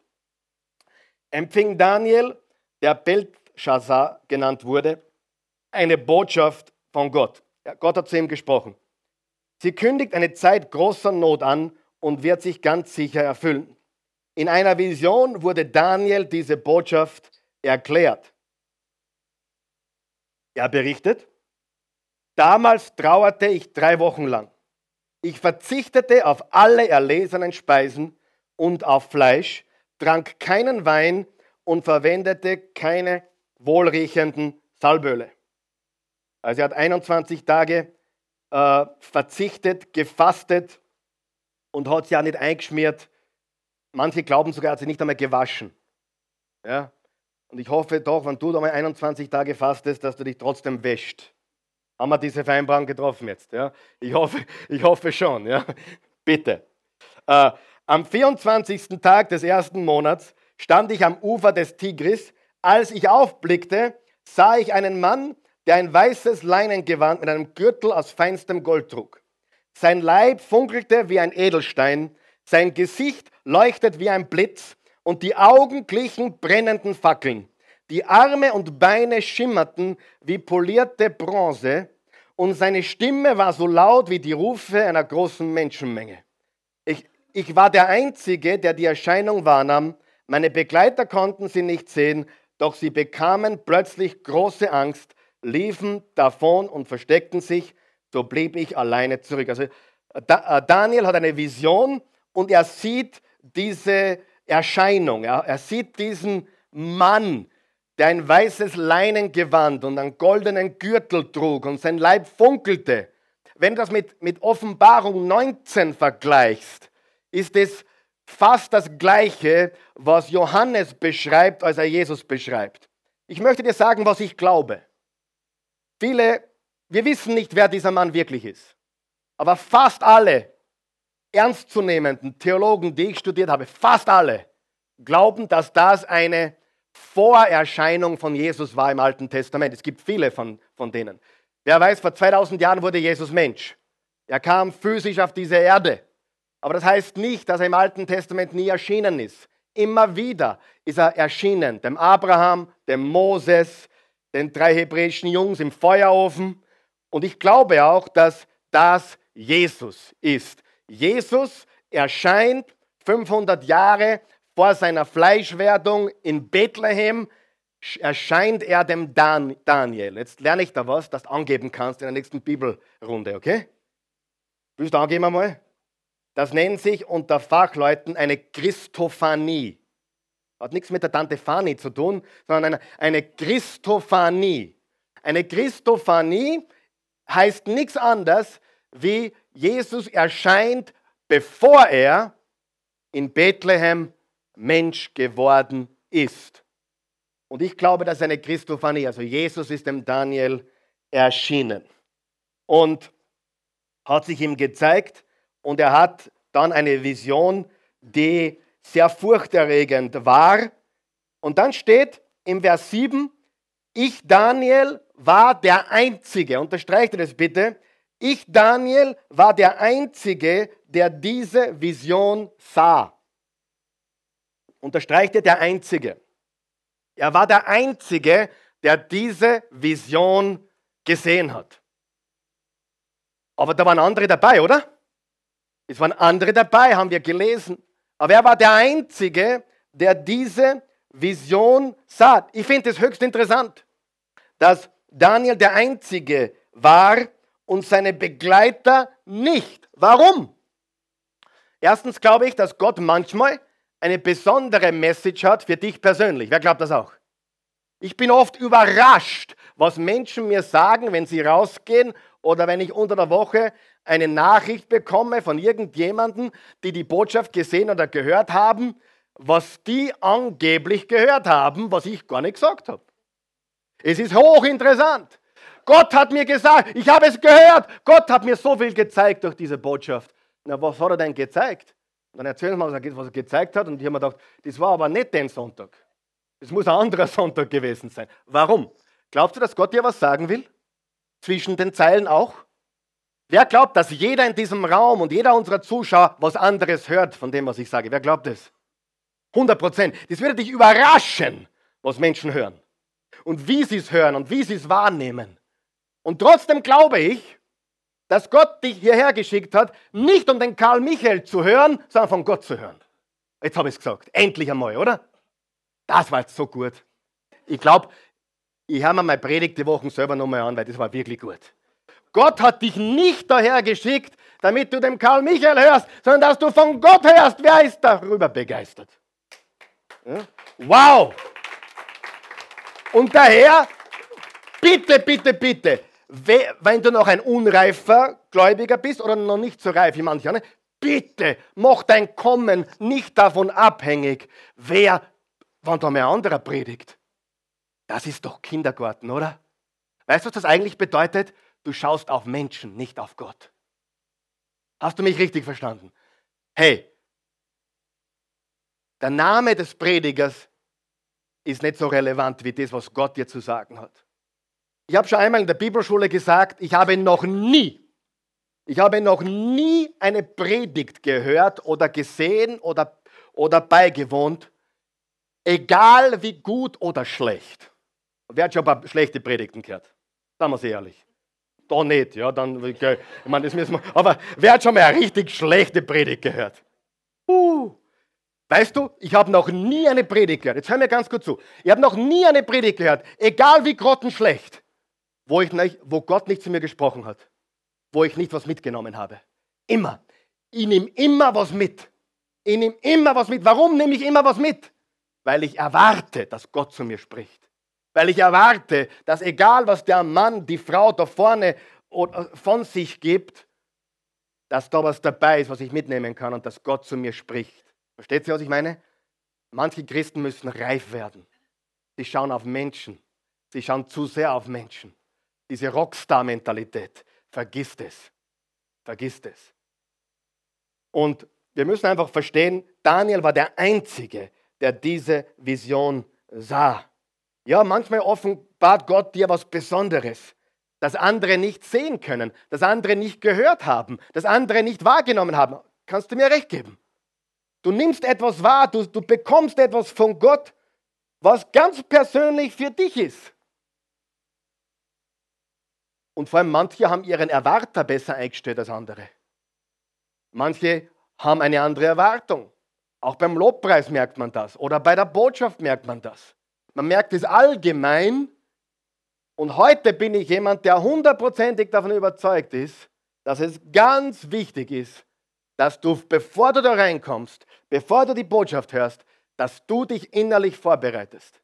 empfing Daniel der Belshazzar genannt wurde, eine Botschaft von Gott. Gott hat zu ihm gesprochen. Sie kündigt eine Zeit großer Not an und wird sich ganz sicher erfüllen. In einer Vision wurde Daniel diese Botschaft erklärt. Er berichtet, damals trauerte ich drei Wochen lang. Ich verzichtete auf alle erlesenen Speisen und auf Fleisch, trank keinen Wein und verwendete keine wohlriechenden Salböle. Also er hat 21 Tage äh, verzichtet, gefastet und hat sie auch nicht eingeschmiert. Manche glauben sogar, er hat sie nicht einmal gewaschen. Ja? Und ich hoffe doch, wenn du da mal 21 Tage fastest, dass du dich trotzdem wäscht. Haben wir diese Vereinbarung getroffen jetzt? Ja? Ich, hoffe, ich hoffe schon. Ja? Bitte. Äh, am 24. Tag des ersten Monats stand ich am Ufer des Tigris. Als ich aufblickte, sah ich einen Mann, der ein weißes Leinengewand mit einem Gürtel aus feinstem Gold trug. Sein Leib funkelte wie ein Edelstein, sein Gesicht leuchtet wie ein Blitz und die Augen glichen brennenden Fackeln. Die Arme und Beine schimmerten wie polierte Bronze und seine Stimme war so laut wie die Rufe einer großen Menschenmenge. Ich, ich war der Einzige, der die Erscheinung wahrnahm meine Begleiter konnten sie nicht sehen, doch sie bekamen plötzlich große Angst, liefen davon und versteckten sich. So blieb ich alleine zurück. Also äh, Daniel hat eine Vision und er sieht diese Erscheinung. Er, sieht diesen Mann, der ein weißes Leinengewand und einen goldenen Gürtel trug und sein Leib funkelte. Wenn du das mit, mit Offenbarung 19 vergleichst, ist es fast das Gleiche, was Johannes beschreibt, als er Jesus beschreibt. Ich möchte dir sagen, was ich glaube. Viele, wir wissen nicht, wer dieser Mann wirklich ist. Aber fast alle ernstzunehmenden Theologen, die ich studiert habe, fast alle glauben, dass das eine Vorerscheinung von Jesus war im Alten Testament. Es gibt viele von, von denen. Wer weiß, vor 2000 Jahren wurde Jesus Mensch. Er kam physisch auf diese Erde. Aber das heißt nicht, dass er im Alten Testament nie erschienen ist. Immer wieder ist er erschienen, dem Abraham, dem Moses, den drei hebräischen Jungs im Feuerofen. Und ich glaube auch, dass das Jesus ist. Jesus erscheint 500 Jahre vor seiner Fleischwerdung in Bethlehem, erscheint er dem Dan Daniel. Jetzt lerne ich da was, das du angeben kannst in der nächsten Bibelrunde, okay? Willst du angeben einmal? Das nennt sich unter Fachleuten eine Christophanie. Hat nichts mit der Tante Fanny zu tun, sondern eine, eine Christophanie. Eine Christophanie heißt nichts anderes wie Jesus erscheint bevor er in Bethlehem Mensch geworden ist. Und ich glaube, das ist eine Christophanie. Also Jesus ist dem Daniel erschienen und hat sich ihm gezeigt und er hat dann eine Vision, die sehr furchterregend war. Und dann steht im Vers 7, ich Daniel war der Einzige, unterstreicht das bitte, ich Daniel war der Einzige, der diese Vision sah. Unterstreicht der Einzige. Er war der Einzige, der diese Vision gesehen hat. Aber da waren andere dabei, oder? Es waren andere dabei, haben wir gelesen. Aber er war der Einzige, der diese Vision sah. Ich finde es höchst interessant, dass Daniel der Einzige war und seine Begleiter nicht. Warum? Erstens glaube ich, dass Gott manchmal eine besondere Message hat für dich persönlich. Wer glaubt das auch? Ich bin oft überrascht, was Menschen mir sagen, wenn sie rausgehen oder wenn ich unter der Woche eine Nachricht bekomme von irgendjemandem, die die Botschaft gesehen oder gehört haben, was die angeblich gehört haben, was ich gar nicht gesagt habe. Es ist hochinteressant. Gott hat mir gesagt, ich habe es gehört. Gott hat mir so viel gezeigt durch diese Botschaft. Na, was hat er denn gezeigt? Dann erzählen wir mal, was er gezeigt hat. Und ich habe mir gedacht, das war aber nicht den Sonntag. Das muss ein anderer Sonntag gewesen sein. Warum? Glaubst du, dass Gott dir was sagen will? Zwischen den Zeilen auch? Wer glaubt, dass jeder in diesem Raum und jeder unserer Zuschauer was anderes hört von dem, was ich sage? Wer glaubt das? 100 Prozent. Das würde dich überraschen, was Menschen hören. Und wie sie es hören und wie sie es wahrnehmen. Und trotzdem glaube ich, dass Gott dich hierher geschickt hat, nicht um den Karl Michael zu hören, sondern von Gott zu hören. Jetzt habe ich es gesagt. Endlich einmal, oder? Das war jetzt so gut. Ich glaube, ich höre mir meine Predigt die Wochen selber nochmal an, weil das war wirklich gut. Gott hat dich nicht daher geschickt, damit du dem Karl Michael hörst, sondern dass du von Gott hörst. Wer ist darüber begeistert? Ja? Wow! Und daher, bitte, bitte, bitte, wenn du noch ein unreifer Gläubiger bist oder noch nicht so reif wie manche andere, bitte mach dein Kommen nicht davon abhängig, wer, wann da mehr anderer predigt. Das ist doch Kindergarten, oder? Weißt du, was das eigentlich bedeutet? Du schaust auf Menschen, nicht auf Gott. Hast du mich richtig verstanden? Hey, der Name des Predigers ist nicht so relevant wie das, was Gott dir zu sagen hat. Ich habe schon einmal in der Bibelschule gesagt, ich habe noch nie, ich habe noch nie eine Predigt gehört oder gesehen oder, oder beigewohnt, egal wie gut oder schlecht. Wer hat schon ein paar schlechte Predigten gehört? Sagen wir ehrlich. Da nicht, ja, dann, okay. ich meine, das müssen wir, aber wer hat schon mal eine richtig schlechte Predigt gehört? Uh, Weißt du, ich habe noch nie eine Predigt gehört. Jetzt hör mir ganz gut zu. Ich habe noch nie eine Predigt gehört, egal wie grottenschlecht, wo, ich nicht, wo Gott nicht zu mir gesprochen hat, wo ich nicht was mitgenommen habe. Immer. Ich nehme immer was mit. Ich nehme immer was mit. Warum nehme ich immer was mit? Weil ich erwarte, dass Gott zu mir spricht. Weil ich erwarte, dass egal was der Mann, die Frau da vorne von sich gibt, dass da was dabei ist, was ich mitnehmen kann und dass Gott zu mir spricht. Versteht ihr, was ich meine? Manche Christen müssen reif werden. Sie schauen auf Menschen. Sie schauen zu sehr auf Menschen. Diese Rockstar-Mentalität. Vergisst es. Vergisst es. Und wir müssen einfach verstehen, Daniel war der Einzige, der diese Vision sah. Ja, manchmal offenbart Gott dir was Besonderes, das andere nicht sehen können, das andere nicht gehört haben, das andere nicht wahrgenommen haben. Kannst du mir recht geben? Du nimmst etwas wahr, du, du bekommst etwas von Gott, was ganz persönlich für dich ist. Und vor allem manche haben ihren Erwarter besser eingestellt als andere. Manche haben eine andere Erwartung. Auch beim Lobpreis merkt man das oder bei der Botschaft merkt man das. Man merkt es allgemein. Und heute bin ich jemand, der hundertprozentig davon überzeugt ist, dass es ganz wichtig ist, dass du, bevor du da reinkommst, bevor du die Botschaft hörst, dass du dich innerlich vorbereitest.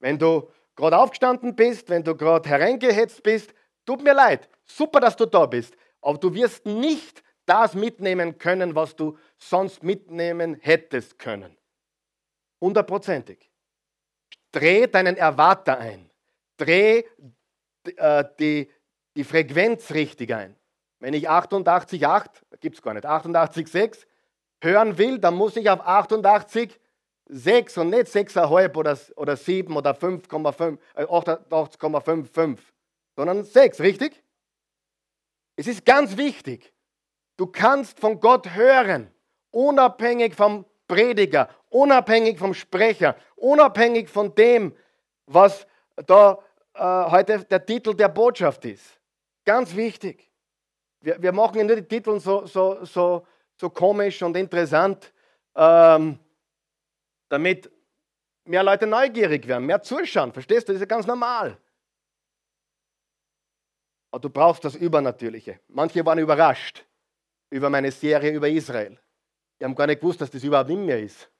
Wenn du gerade aufgestanden bist, wenn du gerade hereingehetzt bist, tut mir leid, super, dass du da bist, aber du wirst nicht das mitnehmen können, was du sonst mitnehmen hättest können. Hundertprozentig. Dreh deinen Erwarter ein. Dreh äh, die, die Frequenz richtig ein. Wenn ich 88,8, gibt es gar nicht, 88,6 hören will, dann muss ich auf 88,6 und nicht 6,5 oder, oder 7 oder 5,5, äh, 88,55, sondern 6, richtig? Es ist ganz wichtig. Du kannst von Gott hören, unabhängig vom Prediger, unabhängig vom Sprecher, unabhängig von dem, was da äh, heute der Titel der Botschaft ist. Ganz wichtig. Wir, wir machen ja nur die Titel so, so, so, so komisch und interessant, ähm, damit mehr Leute neugierig werden, mehr zuschauen. Verstehst du? Das ist ja ganz normal. Aber du brauchst das Übernatürliche. Manche waren überrascht über meine Serie über Israel. Die haben gar nicht gewusst, dass das überhaupt in mir ist.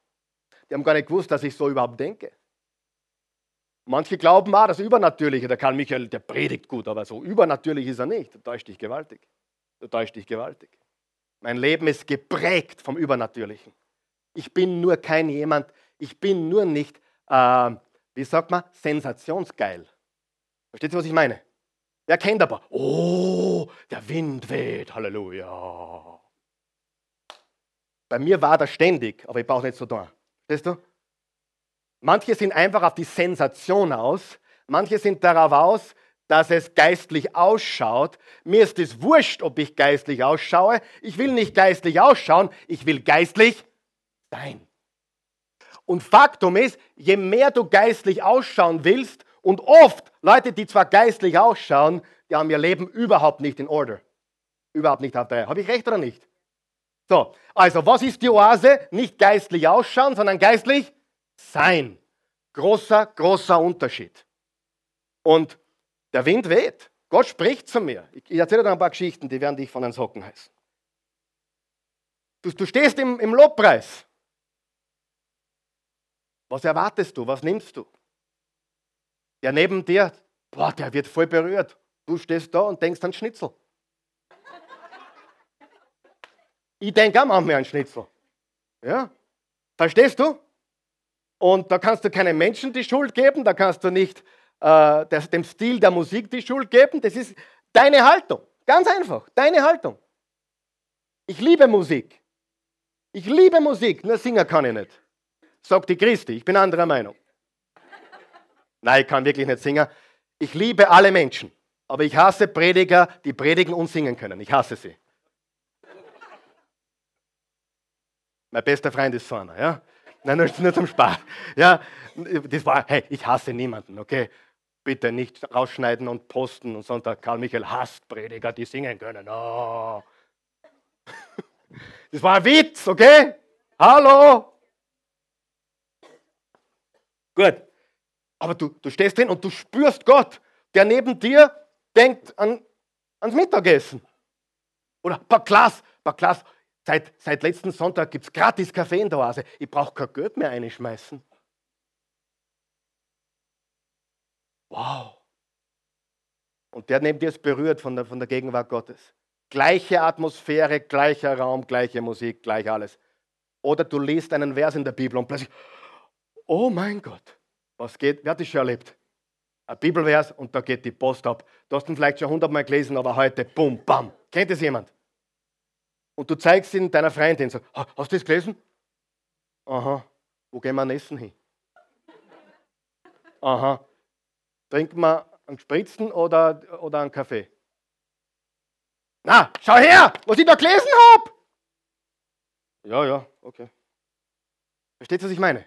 Die haben gar nicht gewusst, dass ich so überhaupt denke. Manche glauben, ah, das Übernatürliche, der Karl Michael, der predigt gut, aber so übernatürlich ist er nicht. Du täuscht dich gewaltig. Du täuscht dich gewaltig. Mein Leben ist geprägt vom Übernatürlichen. Ich bin nur kein jemand, ich bin nur nicht, äh, wie sagt man, sensationsgeil. Versteht ihr, was ich meine? Wer kennt aber? Oh, der Wind weht, Halleluja. Bei mir war das ständig, aber ich brauche nicht so tun. Verstehst du? Manche sind einfach auf die Sensation aus, manche sind darauf aus, dass es geistlich ausschaut. Mir ist es wurscht, ob ich geistlich ausschaue. Ich will nicht geistlich ausschauen, ich will geistlich sein. Und Faktum ist, je mehr du geistlich ausschauen willst, und oft Leute, die zwar geistlich ausschauen, die haben ihr Leben überhaupt nicht in Order. Überhaupt nicht auf der Reihe. Habe ich recht oder nicht? So, also was ist die Oase? Nicht geistlich ausschauen, sondern geistlich sein. Großer, großer Unterschied. Und der Wind weht. Gott spricht zu mir. Ich erzähle dir ein paar Geschichten, die werden dich von den Socken heißen. Du, du stehst im, im Lobpreis. Was erwartest du? Was nimmst du? Der neben dir, boah, der wird voll berührt. Du stehst da und denkst an Schnitzel. Ich denke auch manchmal an Schnitzel. Ja? Verstehst du? Und da kannst du keinem Menschen die Schuld geben, da kannst du nicht äh, dem Stil der Musik die Schuld geben. Das ist deine Haltung. Ganz einfach, deine Haltung. Ich liebe Musik. Ich liebe Musik, nur singen kann ich nicht. Sagt die Christi, ich bin anderer Meinung. Nein, ich kann wirklich nicht singen. Ich liebe alle Menschen, aber ich hasse Prediger, die predigen und singen können. Ich hasse sie. Mein bester Freund ist so einer, ja. Nein, nur, nur zum Spaß. Ja, das war, hey, ich hasse niemanden, okay? Bitte nicht rausschneiden und posten und Sonntag Karl Michael hasst Prediger, die singen können. Oh. Das war ein Witz, okay? Hallo? Gut. Aber du, du stehst drin und du spürst Gott, der neben dir denkt an, ans Mittagessen. Oder Baklas, Baklas. Seit, seit letzten Sonntag gibt es gratis Kaffee in der Oase. Ich brauche kein Geld mehr einschmeißen. Wow. Und der neben dir ist berührt von der, von der Gegenwart Gottes. Gleiche Atmosphäre, gleicher Raum, gleiche Musik, gleich alles. Oder du liest einen Vers in der Bibel und plötzlich, oh mein Gott, was geht? Wer hat das schon erlebt? Ein Bibelvers und da geht die Post ab. Du hast ihn vielleicht schon hundertmal gelesen, aber heute, bum, bam. Kennt es jemand? Und du zeigst ihn deiner Freundin so, hast du das gelesen? Aha, wo gehen wir essen hin? Aha, Trinken wir einen Spritzen oder, oder einen Kaffee? Na, schau her, was ich da gelesen habe! Ja, ja, okay. Versteht ihr, was ich meine?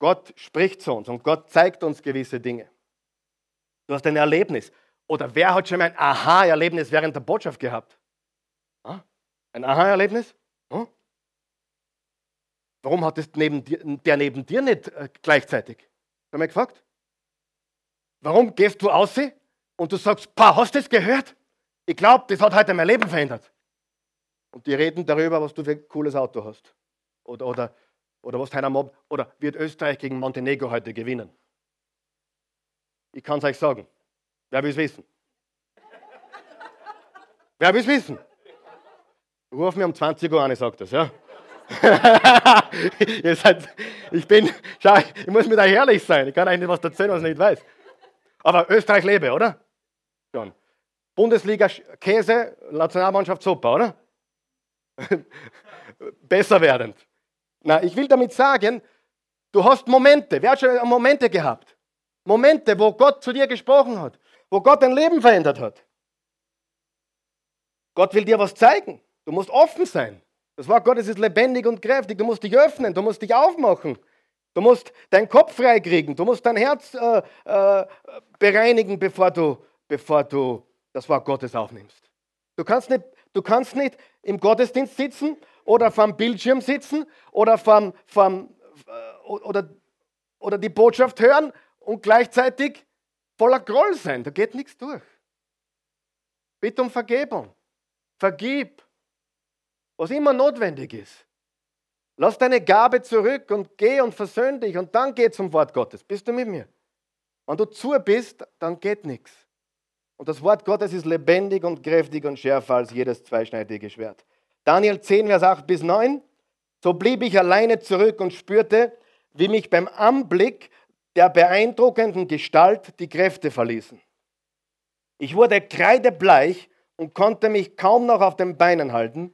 Gott spricht zu uns und Gott zeigt uns gewisse Dinge. Du hast ein Erlebnis. Oder wer hat schon mal ein Aha-Erlebnis während der Botschaft gehabt? Ein Aha-Erlebnis? Warum hat es neben dir, der neben dir nicht äh, gleichzeitig? Haben wir gefragt? Warum gehst du aus und du sagst, pa, hast du das gehört? Ich glaube, das hat heute mein Leben verändert. Und die reden darüber, was du für ein cooles Auto hast. Oder, oder, oder was deiner Mob. Oder wird Österreich gegen Montenegro heute gewinnen? Ich kann es euch sagen. Wer will es wissen? Wer will es wissen? Ruf mir um 20 Uhr an, ich sage das, ja. Seid, ich bin, schau, ich muss mir da herrlich sein. Ich kann eigentlich was erzählen, was ich nicht weiß. Aber Österreich lebe, oder? Schon. Bundesliga Käse, Nationalmannschaft super, oder? Besser werdend. Na, ich will damit sagen, du hast Momente. Wer hat schon Momente gehabt? Momente, wo Gott zu dir gesprochen hat, wo Gott dein Leben verändert hat. Gott will dir was zeigen. Du musst offen sein. Das Wort Gottes ist lebendig und kräftig. Du musst dich öffnen, du musst dich aufmachen. Du musst deinen Kopf freikriegen. Du musst dein Herz äh, äh, bereinigen, bevor du, bevor du das Wort Gottes aufnimmst. Du kannst, nicht, du kannst nicht im Gottesdienst sitzen oder vom Bildschirm sitzen oder, vom, vom, äh, oder, oder die Botschaft hören und gleichzeitig voller Groll sein. Da geht nichts durch. Bitte um Vergebung. Vergib, was immer notwendig ist. Lass deine Gabe zurück und geh und versöhn dich und dann geh zum Wort Gottes. Bist du mit mir? Wenn du zu bist, dann geht nichts. Und das Wort Gottes ist lebendig und kräftig und schärfer als jedes zweischneidige Schwert. Daniel 10, Vers 8 bis 9. So blieb ich alleine zurück und spürte, wie mich beim Anblick der beeindruckenden Gestalt die Kräfte verließen. Ich wurde kreidebleich und konnte mich kaum noch auf den Beinen halten.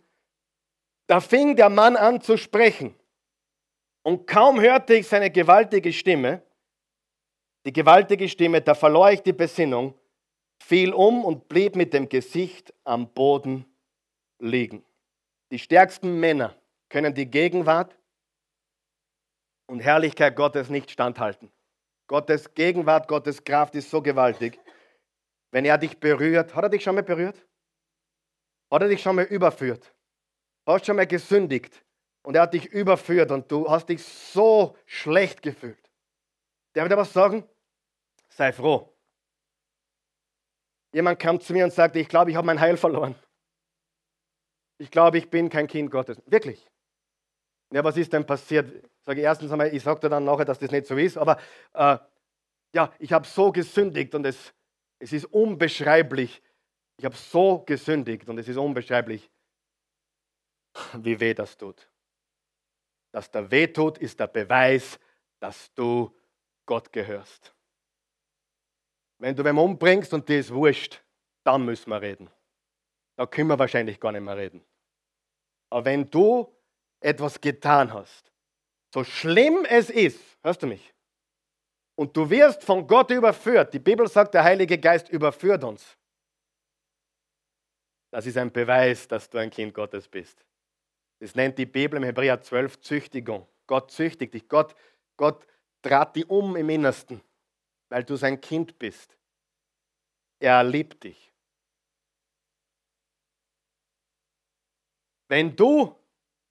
Da fing der Mann an zu sprechen. Und kaum hörte ich seine gewaltige Stimme, die gewaltige Stimme, da verlor ich die Besinnung, fiel um und blieb mit dem Gesicht am Boden liegen. Die stärksten Männer können die Gegenwart und Herrlichkeit Gottes nicht standhalten. Gottes Gegenwart, Gottes Kraft ist so gewaltig. Wenn er dich berührt, hat er dich schon mal berührt? Hat er dich schon mal überführt? Hast schon mal gesündigt und er hat dich überführt und du hast dich so schlecht gefühlt. Ich dir was sagen? Sei froh. Jemand kam zu mir und sagte, ich glaube, ich habe mein Heil verloren. Ich glaube, ich bin kein Kind Gottes. Wirklich. Ja, was ist denn passiert? Sage erstens einmal, ich sage dir dann nachher, dass das nicht so ist, aber äh, ja, ich habe so gesündigt und es, es ist unbeschreiblich. Ich habe so gesündigt und es ist unbeschreiblich, wie weh das tut. Dass der weh tut, ist der Beweis, dass du Gott gehörst. Wenn du wem umbringst und dir ist wurscht, dann müssen wir reden. Da können wir wahrscheinlich gar nicht mehr reden. Aber wenn du etwas getan hast, so schlimm es ist, hörst du mich, und du wirst von Gott überführt, die Bibel sagt, der Heilige Geist überführt uns. Das ist ein Beweis, dass du ein Kind Gottes bist. Das nennt die Bibel im Hebräer 12 Züchtigung. Gott züchtigt dich. Gott, Gott trat dich um im Innersten, weil du sein Kind bist. Er liebt dich. Wenn du,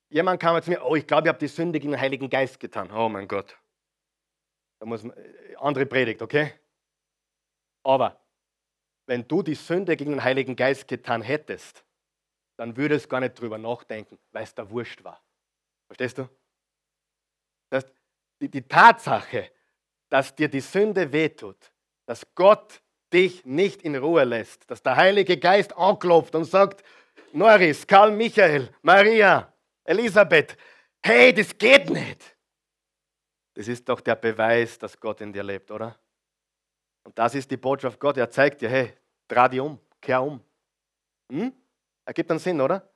jemand kam zu mir, oh, ich glaube, ich habe die Sünde gegen den Heiligen Geist getan. Oh mein Gott. Da muss man, äh, andere Predigt, okay? Aber wenn du die Sünde gegen den Heiligen Geist getan hättest, dann würdest du gar nicht drüber nachdenken, weil es da wurscht war. Verstehst du? Das, die, die Tatsache, dass dir die Sünde wehtut, dass Gott dich nicht in Ruhe lässt, dass der Heilige Geist anklopft und sagt, Norris, Karl Michael, Maria, Elisabeth, hey, das geht nicht. Das ist doch der Beweis, dass Gott in dir lebt, oder? Und das ist die Botschaft Gott. Er zeigt dir, hey, dreh dich um, kehr um. Hm? Ergibt einen Sinn, oder?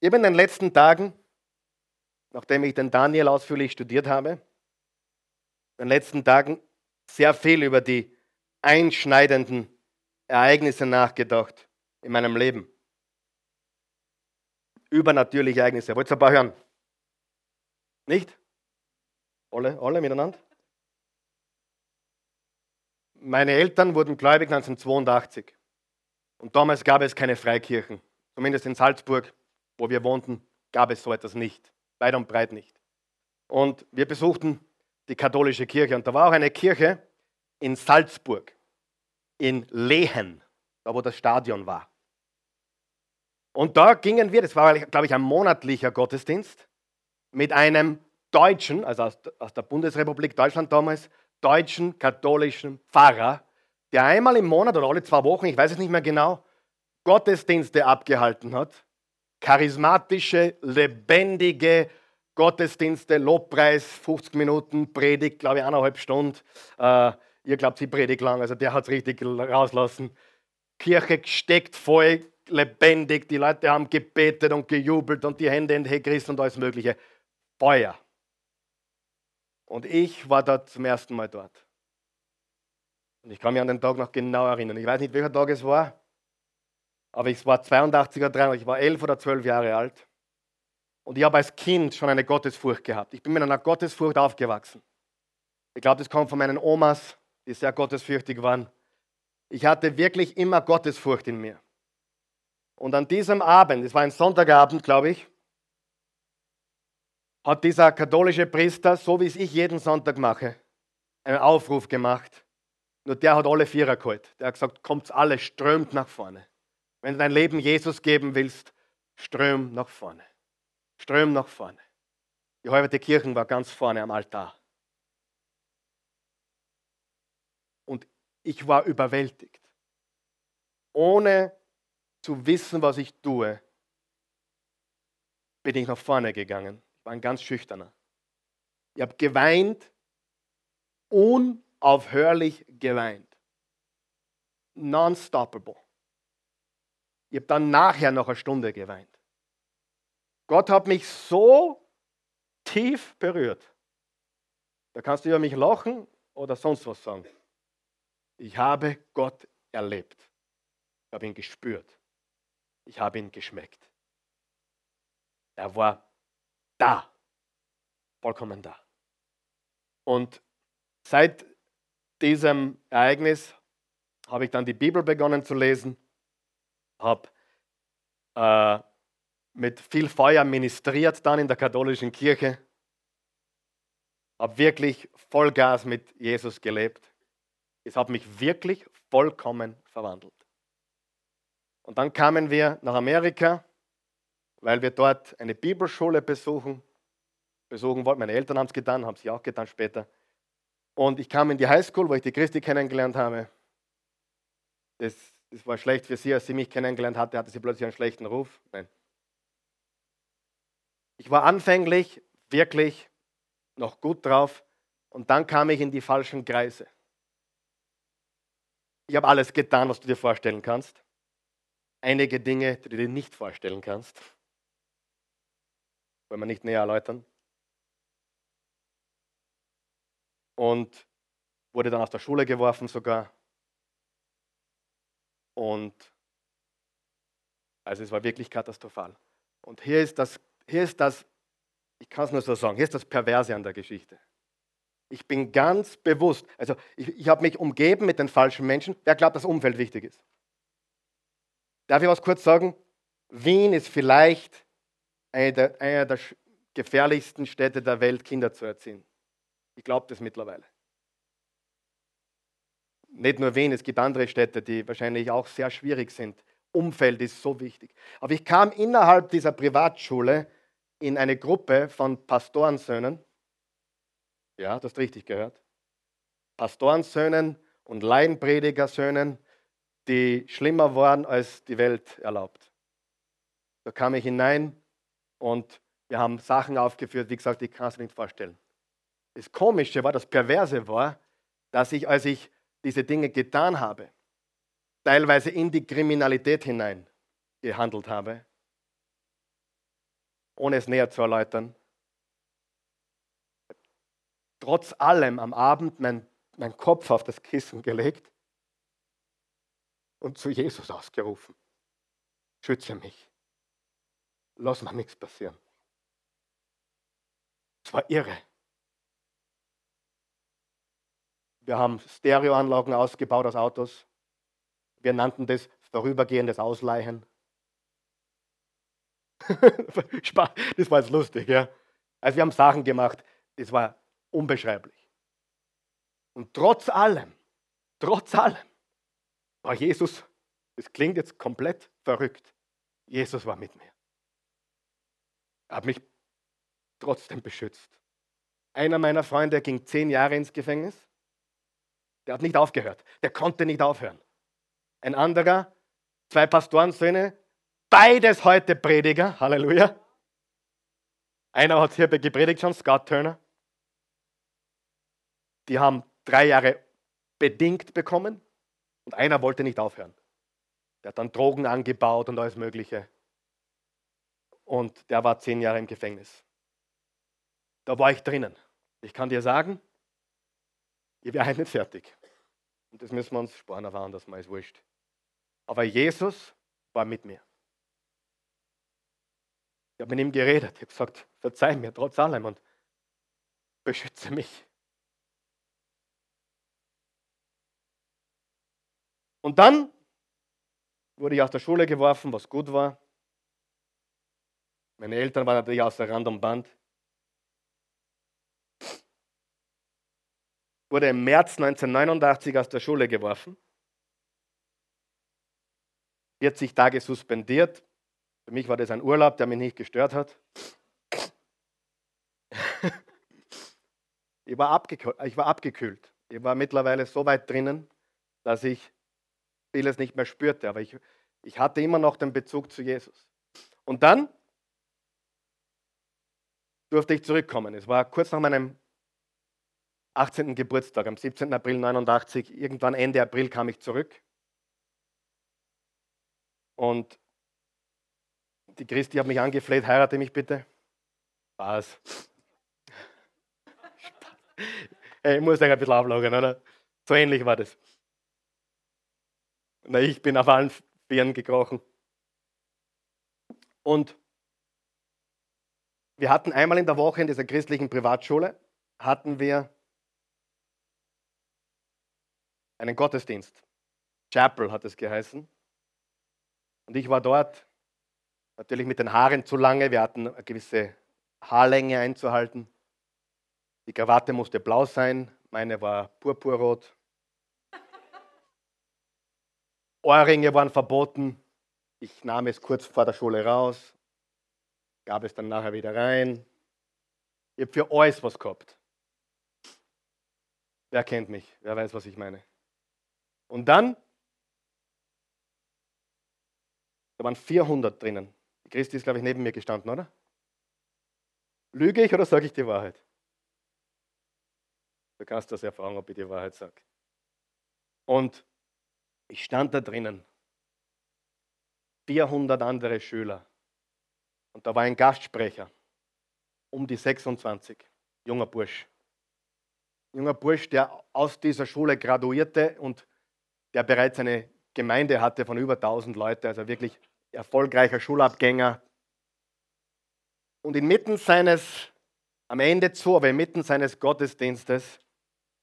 Ich habe in den letzten Tagen, nachdem ich den Daniel ausführlich studiert habe, in den letzten Tagen sehr viel über die einschneidenden Ereignisse nachgedacht in meinem Leben. Übernatürliche Ereignisse. Wollt ihr ein paar hören? Nicht? Alle, alle miteinander? Meine Eltern wurden gläubig 1982. Und damals gab es keine Freikirchen. Zumindest in Salzburg, wo wir wohnten, gab es so etwas nicht. Weit und breit nicht. Und wir besuchten die katholische Kirche. Und da war auch eine Kirche in Salzburg, in Lehen, da wo das Stadion war. Und da gingen wir, das war, glaube ich, ein monatlicher Gottesdienst, mit einem Deutschen, also aus, der Bundesrepublik Deutschland damals, deutschen katholischen Pfarrer, der einmal im Monat oder alle zwei Wochen, ich weiß es nicht mehr genau, Gottesdienste abgehalten hat. Charismatische, lebendige Gottesdienste, Lobpreis, 50 Minuten, Predigt, glaube ich, eineinhalb Stunden. Äh, ihr glaubt, sie predigt lang, also der hat es richtig rauslassen. Kirche gesteckt voll, lebendig, die Leute haben gebetet und gejubelt und die Hände in die gerissen und alles Mögliche. Feuer. Und ich war dort zum ersten Mal dort. Und ich kann mich an den Tag noch genau erinnern. Ich weiß nicht, welcher Tag es war, aber es war 82 oder 83, ich war 11 oder 12 Jahre alt. Und ich habe als Kind schon eine Gottesfurcht gehabt. Ich bin mit einer Gottesfurcht aufgewachsen. Ich glaube, das kommt von meinen Omas, die sehr gottesfürchtig waren. Ich hatte wirklich immer Gottesfurcht in mir. Und an diesem Abend, es war ein Sonntagabend, glaube ich, hat dieser katholische Priester, so wie es ich jeden Sonntag mache, einen Aufruf gemacht. Nur der hat alle Vierer geholt. Der hat gesagt, kommt alle, strömt nach vorne. Wenn du dein Leben Jesus geben willst, ström nach vorne. Ström nach vorne. Die halbe Kirche war ganz vorne am Altar. Und ich war überwältigt. Ohne zu wissen, was ich tue, bin ich nach vorne gegangen. Ich war ein ganz schüchterner. Ich habe geweint, unaufhörlich geweint. Non-stoppable. Ich habe dann nachher noch eine Stunde geweint. Gott hat mich so tief berührt. Da kannst du über mich lachen oder sonst was sagen. Ich habe Gott erlebt. Ich habe ihn gespürt. Ich habe ihn geschmeckt. Er war da. Vollkommen da. Und seit diesem Ereignis habe ich dann die Bibel begonnen zu lesen, habe äh, mit viel Feuer ministriert dann in der katholischen Kirche, habe wirklich Vollgas mit Jesus gelebt. Es hat mich wirklich vollkommen verwandelt. Und dann kamen wir nach Amerika, weil wir dort eine Bibelschule besuchen. Besuchen wollten. Meine Eltern haben es getan, haben sie auch getan später. Und ich kam in die Highschool, wo ich die Christi kennengelernt habe. Das, das war schlecht für sie, als sie mich kennengelernt hatte, hatte sie plötzlich einen schlechten Ruf. Nein. Ich war anfänglich wirklich noch gut drauf und dann kam ich in die falschen Kreise. Ich habe alles getan, was du dir vorstellen kannst. Einige Dinge, die du dir nicht vorstellen kannst. Wollen wir nicht näher erläutern. Und wurde dann aus der Schule geworfen sogar. Und also es war wirklich katastrophal. Und hier ist das, hier ist das, ich kann es nur so sagen, hier ist das Perverse an der Geschichte. Ich bin ganz bewusst, also ich, ich habe mich umgeben mit den falschen Menschen. Wer glaubt, dass Umfeld wichtig ist? Darf ich was kurz sagen? Wien ist vielleicht eine der, eine der gefährlichsten Städte der Welt, Kinder zu erziehen. Ich glaube das mittlerweile. Nicht nur Wien, es gibt andere Städte, die wahrscheinlich auch sehr schwierig sind. Umfeld ist so wichtig. Aber ich kam innerhalb dieser Privatschule in eine Gruppe von Pastorensöhnen, ja, das hast richtig gehört. Pastorensöhnen und Laienpredigersöhnen, die schlimmer waren, als die Welt erlaubt. Da kam ich hinein und wir haben Sachen aufgeführt, wie gesagt, ich kann es mir nicht vorstellen. Das Komische war, das Perverse war, dass ich, als ich diese Dinge getan habe, teilweise in die Kriminalität hinein gehandelt habe, ohne es näher zu erläutern, trotz allem am Abend meinen mein Kopf auf das Kissen gelegt und zu Jesus ausgerufen. Schütze mich. Lass mir nichts passieren. Es war irre. Wir haben Stereoanlagen ausgebaut aus Autos. Wir nannten das vorübergehendes Ausleihen. das war jetzt lustig, ja. Also wir haben Sachen gemacht, das war unbeschreiblich. Und trotz allem, trotz allem, war Jesus, das klingt jetzt komplett verrückt, Jesus war mit mir. Er hat mich trotzdem beschützt. Einer meiner Freunde ging zehn Jahre ins Gefängnis. Der hat nicht aufgehört. Der konnte nicht aufhören. Ein anderer zwei Pastorensöhne, beides heute Prediger, Halleluja. Einer hat hier gepredigt schon, Scott Turner. Die haben drei Jahre bedingt bekommen und einer wollte nicht aufhören. Der hat dann Drogen angebaut und alles Mögliche. Und der war zehn Jahre im Gefängnis. Da war ich drinnen. Ich kann dir sagen, ihr werdet nicht fertig. Und das müssen wir uns sparen auf anders mal, ist wurscht. Aber Jesus war mit mir. Ich habe mit ihm geredet. Ich habe gesagt, verzeih mir trotz allem und beschütze mich. Und dann wurde ich aus der Schule geworfen, was gut war. Meine Eltern waren natürlich außer Rand und Band. Wurde im März 1989 aus der Schule geworfen. 40 Tage suspendiert. Für mich war das ein Urlaub, der mich nicht gestört hat. ich, war ich war abgekühlt. Ich war mittlerweile so weit drinnen, dass ich vieles nicht mehr spürte. Aber ich, ich hatte immer noch den Bezug zu Jesus. Und dann durfte ich zurückkommen. Es war kurz nach meinem 18. Geburtstag, am 17. April 89. Irgendwann Ende April kam ich zurück. Und die Christi hat mich angefleht, heirate mich bitte. Spaß. Hey, ich muss euch ein bisschen auflagern, oder? So ähnlich war das. Na, ich bin auf allen Vieren gekrochen. Und wir hatten einmal in der Woche in dieser christlichen Privatschule, hatten wir einen Gottesdienst. Chapel hat es geheißen. Und ich war dort, natürlich mit den Haaren zu lange. Wir hatten eine gewisse Haarlänge einzuhalten. Die Krawatte musste blau sein, meine war purpurrot. Ohrringe waren verboten. Ich nahm es kurz vor der Schule raus, gab es dann nachher wieder rein. Ich habe für alles was gehabt. Wer kennt mich? Wer weiß, was ich meine? Und dann Da waren 400 drinnen. Die Christi ist, glaube ich, neben mir gestanden, oder? Lüge ich oder sage ich die Wahrheit? Du kannst das erfahren, ob ich die Wahrheit sage. Und ich stand da drinnen. 400 andere Schüler. Und da war ein Gastsprecher. Um die 26. Junger Bursch. Junger Bursch, der aus dieser Schule graduierte und der bereits eine Gemeinde hatte von über 1000 Leuten, also wirklich erfolgreicher Schulabgänger. Und inmitten seines, am Ende zu, aber inmitten seines Gottesdienstes,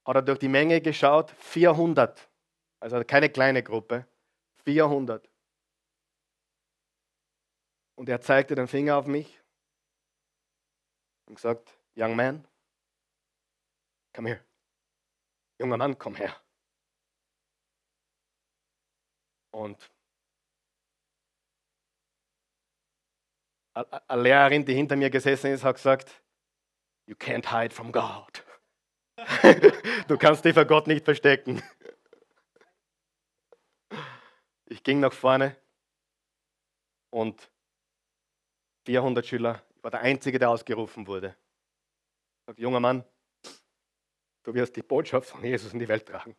hat er durch die Menge geschaut, 400, also keine kleine Gruppe, 400. Und er zeigte den Finger auf mich und gesagt, Young man, come here. Junger Mann, komm her. Und eine Lehrerin, die hinter mir gesessen ist, hat gesagt, You can't hide from God. du kannst dich vor Gott nicht verstecken. Ich ging nach vorne und 400 Schüler, ich war der Einzige, der ausgerufen wurde. Ich sage, junger Mann, du wirst die Botschaft von Jesus in die Welt tragen.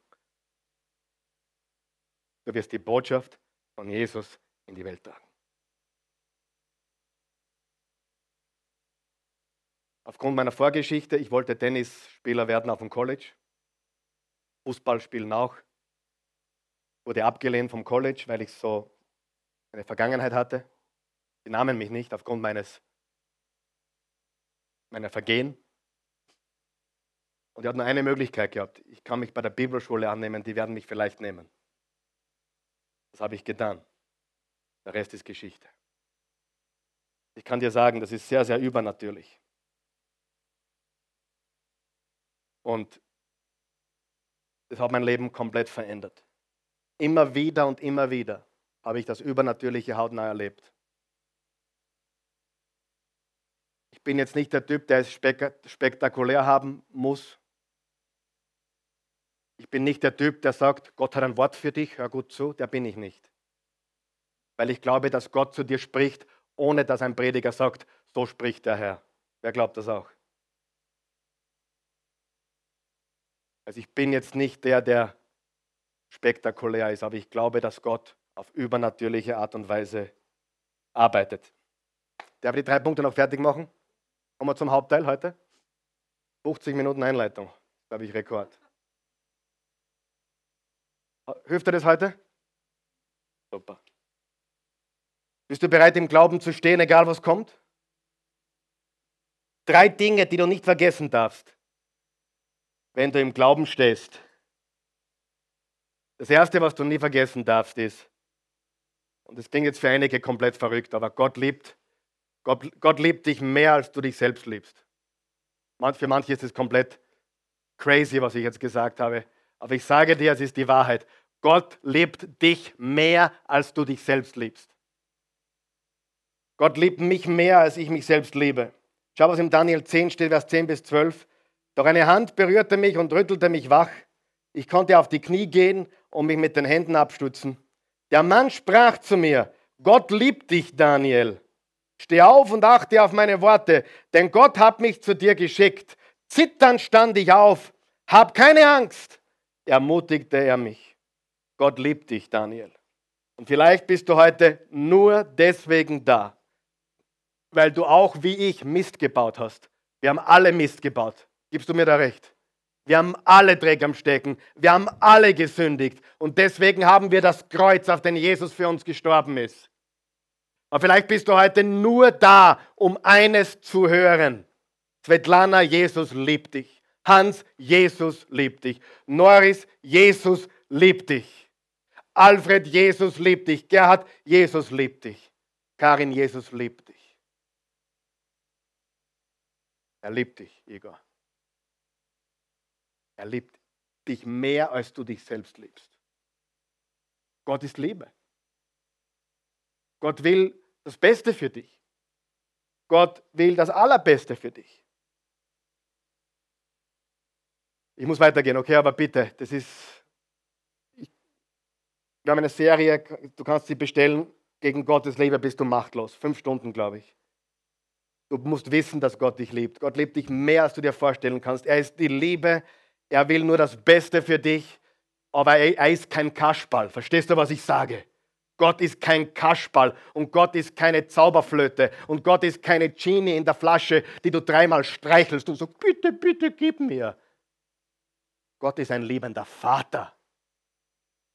Du wirst die Botschaft von Jesus in die Welt tragen. Aufgrund meiner Vorgeschichte, ich wollte Tennisspieler werden auf dem College, Fußball spielen auch. Wurde abgelehnt vom College, weil ich so eine Vergangenheit hatte. Sie nahmen mich nicht aufgrund meines meiner Vergehen. Und ich hatte nur eine Möglichkeit gehabt. Ich kann mich bei der Bibelschule annehmen, die werden mich vielleicht nehmen. Das habe ich getan. Der Rest ist Geschichte. Ich kann dir sagen, das ist sehr, sehr übernatürlich. Und das hat mein Leben komplett verändert. Immer wieder und immer wieder habe ich das übernatürliche hautnah erlebt. Ich bin jetzt nicht der Typ, der es spektakulär haben muss. Ich bin nicht der Typ, der sagt, Gott hat ein Wort für dich, hör gut zu, der bin ich nicht. weil ich glaube, dass Gott zu dir spricht, ohne dass ein Prediger sagt, so spricht der Herr. Wer glaubt das auch? Also ich bin jetzt nicht der, der spektakulär ist, aber ich glaube, dass Gott auf übernatürliche Art und Weise arbeitet. Darf ich die drei Punkte noch fertig machen? Kommen wir zum Hauptteil heute. 50 Minuten Einleitung, glaube ich, Rekord. Hilft dir das heute? Super. Bist du bereit, im Glauben zu stehen, egal was kommt? Drei Dinge, die du nicht vergessen darfst, wenn du im Glauben stehst. Das Erste, was du nie vergessen darfst, ist, und das klingt jetzt für einige komplett verrückt, aber Gott liebt, Gott, Gott liebt dich mehr, als du dich selbst liebst. Für manche ist es komplett crazy, was ich jetzt gesagt habe. Aber ich sage dir, es ist die Wahrheit. Gott liebt dich mehr, als du dich selbst liebst. Gott liebt mich mehr, als ich mich selbst liebe. Schau, was im Daniel 10 steht, Vers 10 bis 12. Doch eine Hand berührte mich und rüttelte mich wach. Ich konnte auf die Knie gehen und mich mit den Händen abstützen. Der Mann sprach zu mir, Gott liebt dich, Daniel. Steh auf und achte auf meine Worte, denn Gott hat mich zu dir geschickt. Zitternd stand ich auf. Hab keine Angst, ermutigte er mich. Gott liebt dich, Daniel. Und vielleicht bist du heute nur deswegen da, weil du auch wie ich Mist gebaut hast. Wir haben alle Mist gebaut. Gibst du mir da recht? Wir haben alle Dreck am Stecken. Wir haben alle gesündigt. Und deswegen haben wir das Kreuz, auf den Jesus für uns gestorben ist. Aber vielleicht bist du heute nur da, um eines zu hören. Svetlana, Jesus liebt dich. Hans, Jesus liebt dich. Norris, Jesus liebt dich. Alfred, Jesus liebt dich. Gerhard, Jesus liebt dich. Karin, Jesus liebt dich. Er liebt dich, Igor. Er liebt dich mehr, als du dich selbst liebst. Gott ist Liebe. Gott will das Beste für dich. Gott will das Allerbeste für dich. Ich muss weitergehen, okay, aber bitte, das ist. Wir haben eine Serie, du kannst sie bestellen. Gegen Gottes Liebe bist du machtlos. Fünf Stunden, glaube ich. Du musst wissen, dass Gott dich liebt. Gott liebt dich mehr, als du dir vorstellen kannst. Er ist die Liebe. Er will nur das Beste für dich. Aber er ist kein Kaschball. Verstehst du, was ich sage? Gott ist kein Kaschball und Gott ist keine Zauberflöte und Gott ist keine Genie in der Flasche, die du dreimal streichelst und so, bitte, bitte, gib mir. Gott ist ein liebender Vater.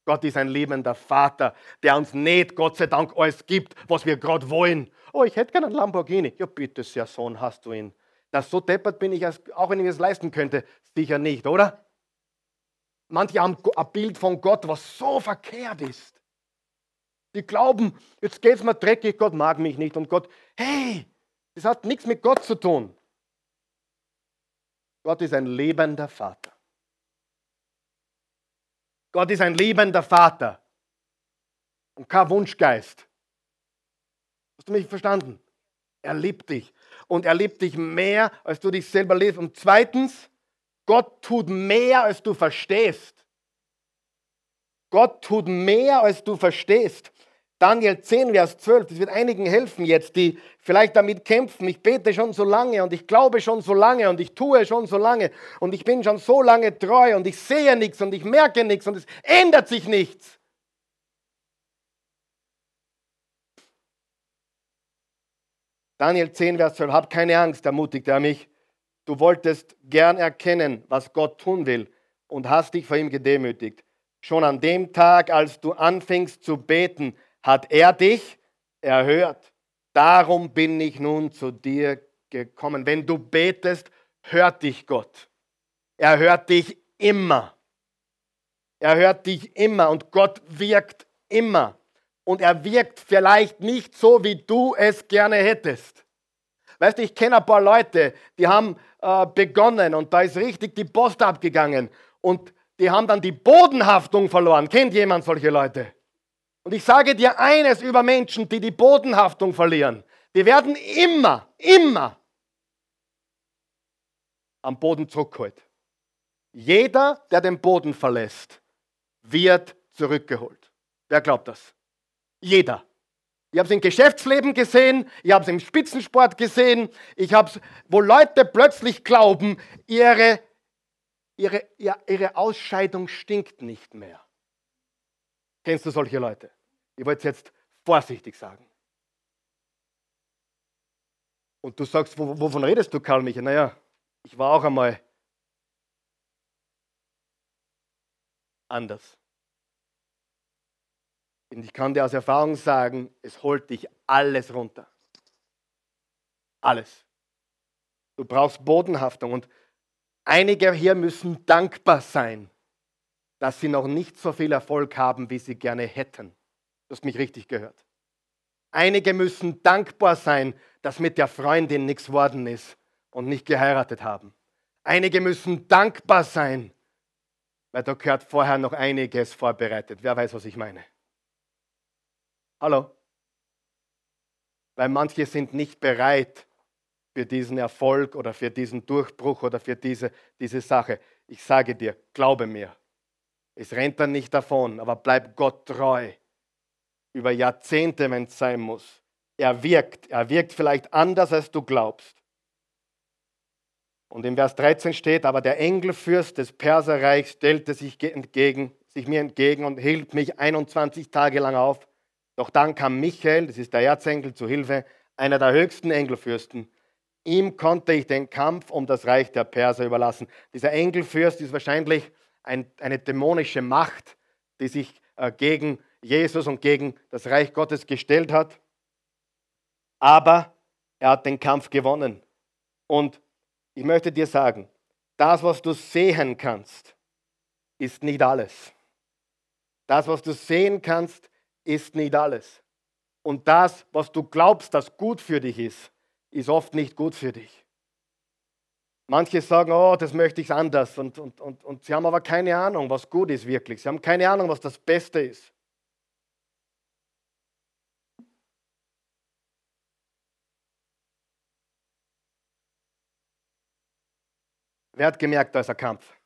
Gott ist ein liebender Vater, der uns nicht, Gott sei Dank, alles gibt, was wir gerade wollen. Oh, ich hätte gerne einen Lamborghini. Ja, bitte sehr, Sohn, hast du ihn. Das so deppert bin ich, auch wenn ich es leisten könnte, sicher nicht, oder? Manche haben ein Bild von Gott, was so verkehrt ist. Die glauben, jetzt geht es mir dreckig, Gott mag mich nicht. Und Gott, hey, das hat nichts mit Gott zu tun. Gott ist ein lebender Vater. Gott ist ein liebender Vater und kein Wunschgeist. Hast du mich verstanden? Er liebt dich und er liebt dich mehr, als du dich selber liebst. Und zweitens, Gott tut mehr, als du verstehst. Gott tut mehr, als du verstehst. Daniel 10, Vers 12, das wird einigen helfen jetzt, die vielleicht damit kämpfen. Ich bete schon so lange und ich glaube schon so lange und ich tue schon so lange und ich bin schon so lange treu und ich sehe nichts und ich merke nichts und es ändert sich nichts. Daniel 10, Vers 12, hab keine Angst, ermutigt er mich. Du wolltest gern erkennen, was Gott tun will und hast dich vor ihm gedemütigt. Schon an dem Tag, als du anfingst zu beten, hat er dich erhört. Darum bin ich nun zu dir gekommen. Wenn du betest, hört dich Gott. Er hört dich immer. Er hört dich immer und Gott wirkt immer. Und er wirkt vielleicht nicht so, wie du es gerne hättest. Weißt du, ich kenne ein paar Leute, die haben äh, begonnen und da ist richtig die Post abgegangen und die haben dann die Bodenhaftung verloren. Kennt jemand solche Leute? Und ich sage dir eines über Menschen, die die Bodenhaftung verlieren. Die werden immer, immer am Boden zurückgeholt. Jeder, der den Boden verlässt, wird zurückgeholt. Wer glaubt das? Jeder. Ich habe es im Geschäftsleben gesehen, ich habe es im Spitzensport gesehen, ich habe es, wo Leute plötzlich glauben, ihre, ihre, ihre Ausscheidung stinkt nicht mehr. Kennst du solche Leute? Ich wollte es jetzt vorsichtig sagen. Und du sagst, wovon redest du, Karl Michael? Naja, ich war auch einmal anders. Und ich kann dir aus Erfahrung sagen, es holt dich alles runter. Alles. Du brauchst Bodenhaftung. Und einige hier müssen dankbar sein, dass sie noch nicht so viel Erfolg haben, wie sie gerne hätten. Du hast mich richtig gehört. Einige müssen dankbar sein, dass mit der Freundin nichts worden ist und nicht geheiratet haben. Einige müssen dankbar sein, weil da gehört vorher noch einiges vorbereitet. Wer weiß, was ich meine? Hallo? Weil manche sind nicht bereit für diesen Erfolg oder für diesen Durchbruch oder für diese, diese Sache. Ich sage dir, glaube mir, es rennt dann nicht davon, aber bleib Gott treu. Über Jahrzehnte, wenn es sein muss. Er wirkt. Er wirkt vielleicht anders, als du glaubst. Und im Vers 13 steht, aber der Engelfürst des Perserreichs stellte sich, entgegen, sich mir entgegen und hielt mich 21 Tage lang auf. Doch dann kam Michael, das ist der Erzengel, zu Hilfe, einer der höchsten Engelfürsten. Ihm konnte ich den Kampf um das Reich der Perser überlassen. Dieser Engelfürst ist wahrscheinlich ein, eine dämonische Macht, die sich äh, gegen Jesus und gegen das Reich Gottes gestellt hat. Aber er hat den Kampf gewonnen. Und ich möchte dir sagen, das, was du sehen kannst, ist nicht alles. Das, was du sehen kannst, ist nicht alles. Und das, was du glaubst, das gut für dich ist, ist oft nicht gut für dich. Manche sagen, oh, das möchte ich anders. Und, und, und, und sie haben aber keine Ahnung, was gut ist wirklich. Sie haben keine Ahnung, was das Beste ist. Wer hat gemerkt, da ist ein Kampf?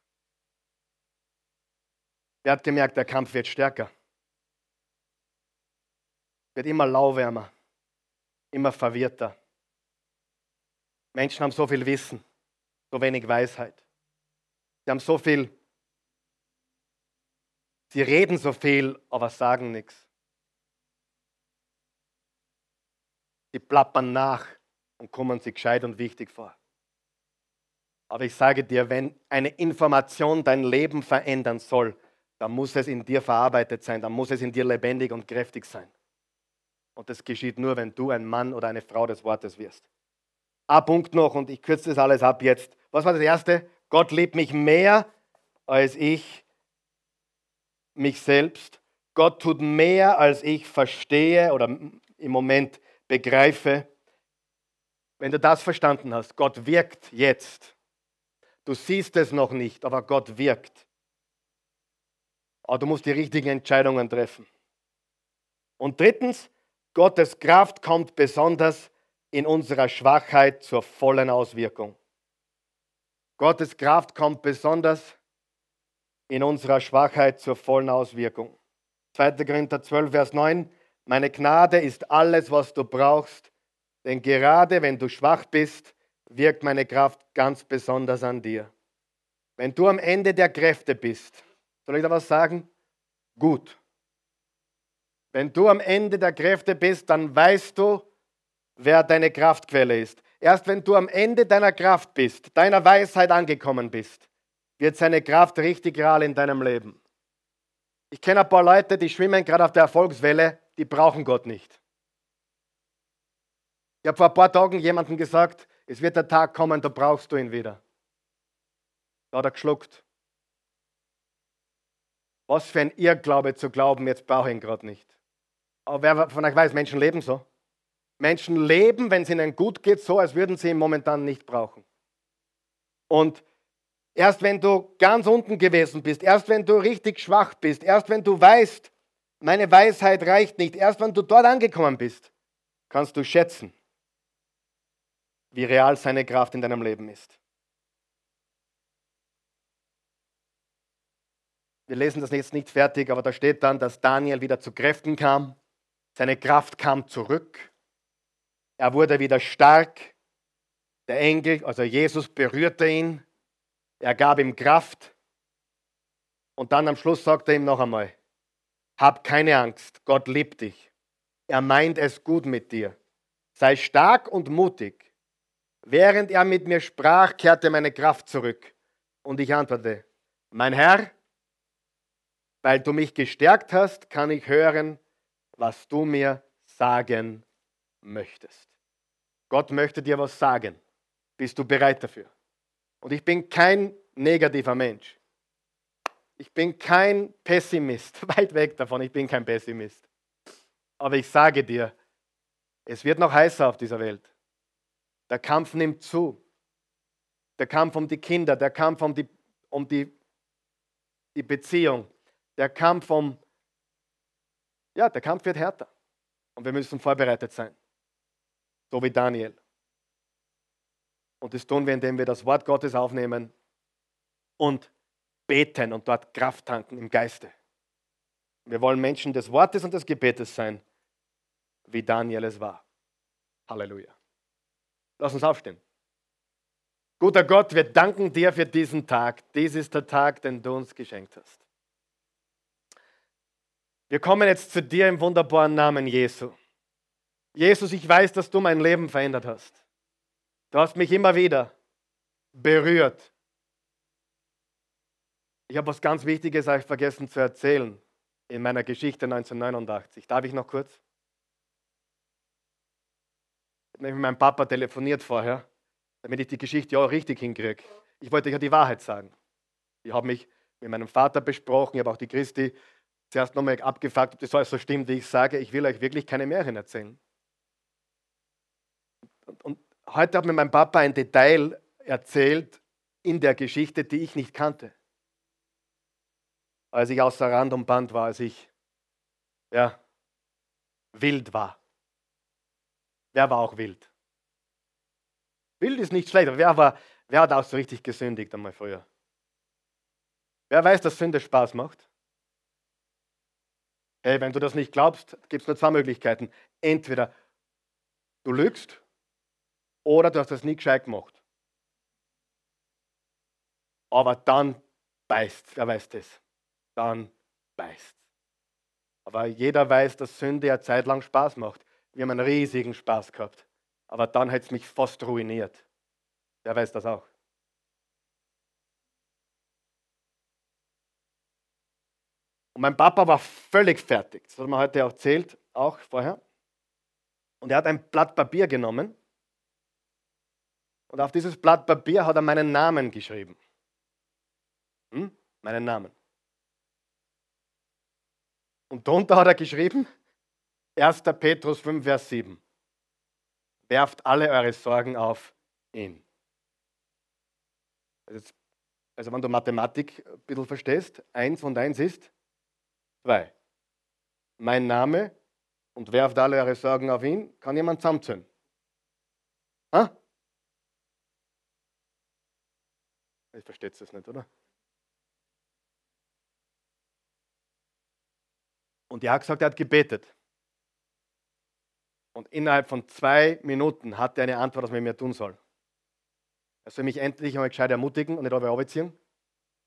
Wer hat gemerkt, der Kampf wird stärker? Wird immer lauwärmer, immer verwirrter. Menschen haben so viel Wissen, so wenig Weisheit. Sie haben so viel, sie reden so viel, aber sagen nichts. Sie plappern nach und kommen sich gescheit und wichtig vor. Aber ich sage dir, wenn eine Information dein Leben verändern soll, dann muss es in dir verarbeitet sein, dann muss es in dir lebendig und kräftig sein. Und das geschieht nur, wenn du ein Mann oder eine Frau des Wortes wirst. Ein Punkt noch und ich kürze das alles ab jetzt. Was war das Erste? Gott liebt mich mehr als ich mich selbst. Gott tut mehr, als ich verstehe oder im Moment begreife. Wenn du das verstanden hast, Gott wirkt jetzt Du siehst es noch nicht, aber Gott wirkt. Aber du musst die richtigen Entscheidungen treffen. Und drittens, Gottes Kraft kommt besonders in unserer Schwachheit zur vollen Auswirkung. Gottes Kraft kommt besonders in unserer Schwachheit zur vollen Auswirkung. 2. Korinther 12, Vers 9. Meine Gnade ist alles, was du brauchst, denn gerade wenn du schwach bist, wirkt meine Kraft ganz besonders an dir. Wenn du am Ende der Kräfte bist, soll ich da was sagen? Gut. Wenn du am Ende der Kräfte bist, dann weißt du, wer deine Kraftquelle ist. Erst wenn du am Ende deiner Kraft bist, deiner Weisheit angekommen bist, wird seine Kraft richtig real in deinem Leben. Ich kenne ein paar Leute, die schwimmen gerade auf der Erfolgswelle, die brauchen Gott nicht. Ich habe vor ein paar Tagen jemandem gesagt, es wird der Tag kommen, da brauchst du ihn wieder. Da hat er geschluckt. Was für ein Irrglaube zu glauben, jetzt brauche ich ihn gerade nicht. Aber wer von euch weiß, Menschen leben so. Menschen leben, wenn es ihnen gut geht, so, als würden sie ihn momentan nicht brauchen. Und erst wenn du ganz unten gewesen bist, erst wenn du richtig schwach bist, erst wenn du weißt, meine Weisheit reicht nicht, erst wenn du dort angekommen bist, kannst du schätzen, wie real seine Kraft in deinem Leben ist. Wir lesen das jetzt nicht fertig, aber da steht dann, dass Daniel wieder zu Kräften kam Seine Kraft kam zurück. Er wurde wieder stark. Der Engel, also Jesus, berührte ihn. Er gab ihm Kraft. Und dann am Schluss sagte er ihm noch einmal, hab keine Angst, Gott liebt dich. Er meint es gut mit dir. Sei stark und mutig. Während er mit mir sprach, kehrte meine Kraft zurück. Und ich antwortete, mein Herr, weil du mich gestärkt hast, kann ich hören, was du mir sagen möchtest. Gott möchte dir was sagen. Bist du bereit dafür? Und ich bin kein negativer Mensch. Ich bin kein Pessimist, weit weg davon, ich bin kein Pessimist. Aber ich sage dir, es wird noch heißer auf dieser Welt. Der Kampf nimmt zu. Der Kampf um die Kinder, der Kampf um die, um die, die Beziehung, der Kampf um, ja, der Kampf wird härter. Und wir müssen vorbereitet sein. So wie Daniel. Und das tun wir, indem wir das Wort Gottes aufnehmen und beten und dort Kraft tanken im Geiste. Wir wollen Menschen des Wortes und des Gebetes sein, wie Daniel es war. Halleluja. Lass uns aufstehen. Guter Gott, wir danken dir für diesen Tag. Dies ist der Tag, den du uns geschenkt hast. Wir kommen jetzt zu dir im wunderbaren Namen Jesu. Jesus, ich weiß, dass du mein Leben verändert hast. Du hast mich immer wieder berührt. Ich habe was ganz Wichtiges euch vergessen zu erzählen in meiner Geschichte 1989. Darf ich noch kurz? Ich habe mit meinem Papa telefoniert vorher, damit ich die Geschichte auch richtig hinkriege. Ich wollte ja die Wahrheit sagen. Ich habe mich mit meinem Vater besprochen, ich habe auch die Christi zuerst nochmal abgefragt, ob das alles so stimmt, wie ich sage. Ich will euch wirklich keine Märchen erzählen. Und, heute hat mir mein Papa ein Detail erzählt in der Geschichte, die ich nicht kannte als ich außer Rand und Band war, als ich ja, wild war. Wer war auch wild? Wild ist nicht schlecht, aber wer, war, wer hat auch so richtig gesündigt einmal früher? Wer weiß, dass Sünde Spaß macht? Hey, wenn du das nicht glaubst, gibt es nur zwei Möglichkeiten. Entweder du lügst oder du hast das nie gescheit gemacht. Aber dann beißt, wer weiß das? dann beißt. Aber jeder weiß, dass Sünde ja zeitlang Spaß macht. Wir haben einen riesigen Spaß gehabt. Aber dann hat es mich fast ruiniert. Wer weiß das auch? Und mein Papa war völlig fertig. Das hat man heute auch erzählt, auch vorher. Und er hat ein Blatt Papier genommen. Und auf dieses Blatt Papier hat er meinen Namen geschrieben. Hm? Meinen Namen. Und darunter hat er geschrieben, 1. Petrus 5, Vers 7. Werft alle eure Sorgen auf ihn. Also wenn du Mathematik ein bisschen verstehst, 1 und 1 ist 2. Mein Name und werft alle eure Sorgen auf ihn, kann jemand zusammenzählen. Ha? Ich verstehe es nicht, oder? Und er hat gesagt, er hat gebetet. Und innerhalb von zwei Minuten hat er eine Antwort, was man mir tun soll. Er soll mich endlich einmal gescheit ermutigen und nicht auf Arbeitsziehen.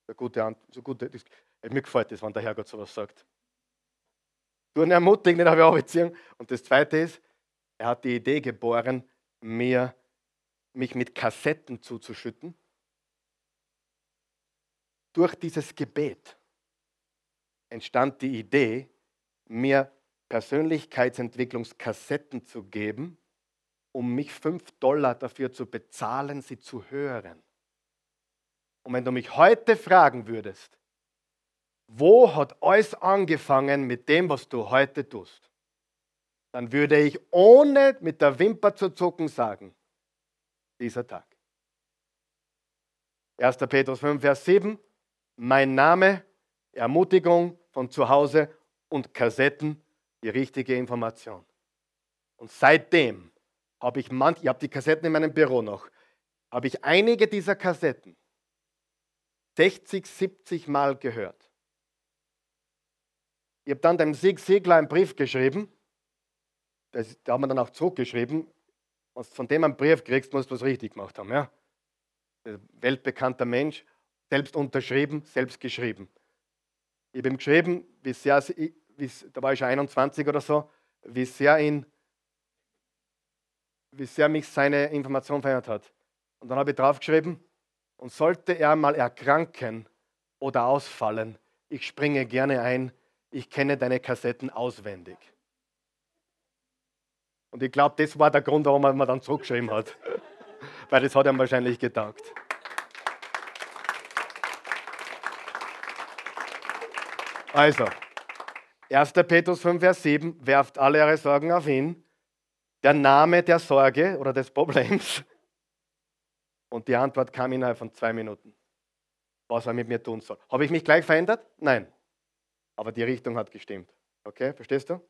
So gute Antwort. So gute, das, mir gefällt das, wenn der Herrgott sowas sagt. Du ihn ermutigen, nicht auf Arbeitsziehen. Und das Zweite ist, er hat die Idee geboren, mir, mich mit Kassetten zuzuschütten. Durch dieses Gebet entstand die Idee, mir Persönlichkeitsentwicklungskassetten zu geben, um mich 5 Dollar dafür zu bezahlen, sie zu hören. Und wenn du mich heute fragen würdest, wo hat alles angefangen mit dem, was du heute tust, dann würde ich ohne mit der Wimper zu zucken sagen, dieser Tag. 1. Petrus 5, Vers 7, mein Name, Ermutigung von zu Hause und Kassetten die richtige Information. Und seitdem habe ich manch, ich habe die Kassetten in meinem Büro noch, habe ich einige dieser Kassetten 60, 70 Mal gehört. Ich habe dann dem Sieg Siegler einen Brief geschrieben das, da haben wir dann auch zurückgeschrieben, von dem einen Brief kriegst, musst du was richtig gemacht haben. Ja? Weltbekannter Mensch, selbst unterschrieben, selbst geschrieben. Ich habe ihm geschrieben, wie sehr, wie, da war ich schon 21 oder so, wie sehr, ihn, wie sehr mich seine Information verändert hat. Und dann habe ich draufgeschrieben, und sollte er mal erkranken oder ausfallen, ich springe gerne ein, ich kenne deine Kassetten auswendig. Und ich glaube, das war der Grund, warum er mir dann zurückgeschrieben hat. Weil das hat ihm wahrscheinlich getaugt. Also, 1. Petrus 5, Vers 7, werft alle eure Sorgen auf ihn. Der Name der Sorge oder des Problems. Und die Antwort kam innerhalb von zwei Minuten, was er mit mir tun soll. Habe ich mich gleich verändert? Nein. Aber die Richtung hat gestimmt. Okay, verstehst du?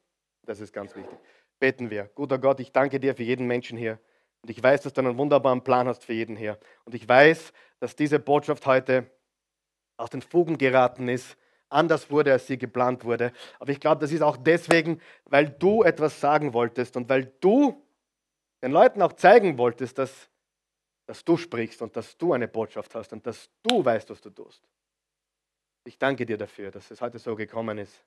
Das ist ganz wichtig. Beten wir. Guter Gott, ich danke dir für jeden Menschen hier. Und ich weiß, dass du einen wunderbaren Plan hast für jeden hier. Und ich weiß, dass diese Botschaft heute aus den Fugen geraten ist anders wurde, als sie geplant wurde. Aber ich glaube, das ist auch deswegen, weil du etwas sagen wolltest und weil du den Leuten auch zeigen wolltest, dass, dass du sprichst und dass du eine Botschaft hast und dass du weißt, was du tust. Ich danke dir dafür, dass es heute so gekommen ist,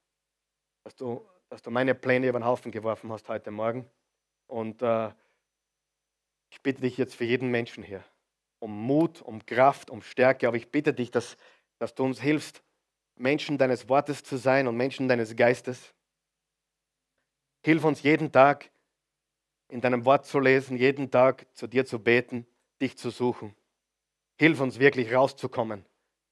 dass du, dass du meine Pläne über den Haufen geworfen hast heute Morgen. Und äh, ich bitte dich jetzt für jeden Menschen hier um Mut, um Kraft, um Stärke, aber ich bitte dich, dass, dass du uns hilfst, Menschen deines Wortes zu sein und Menschen deines Geistes. Hilf uns jeden Tag in deinem Wort zu lesen, jeden Tag zu dir zu beten, dich zu suchen. Hilf uns wirklich rauszukommen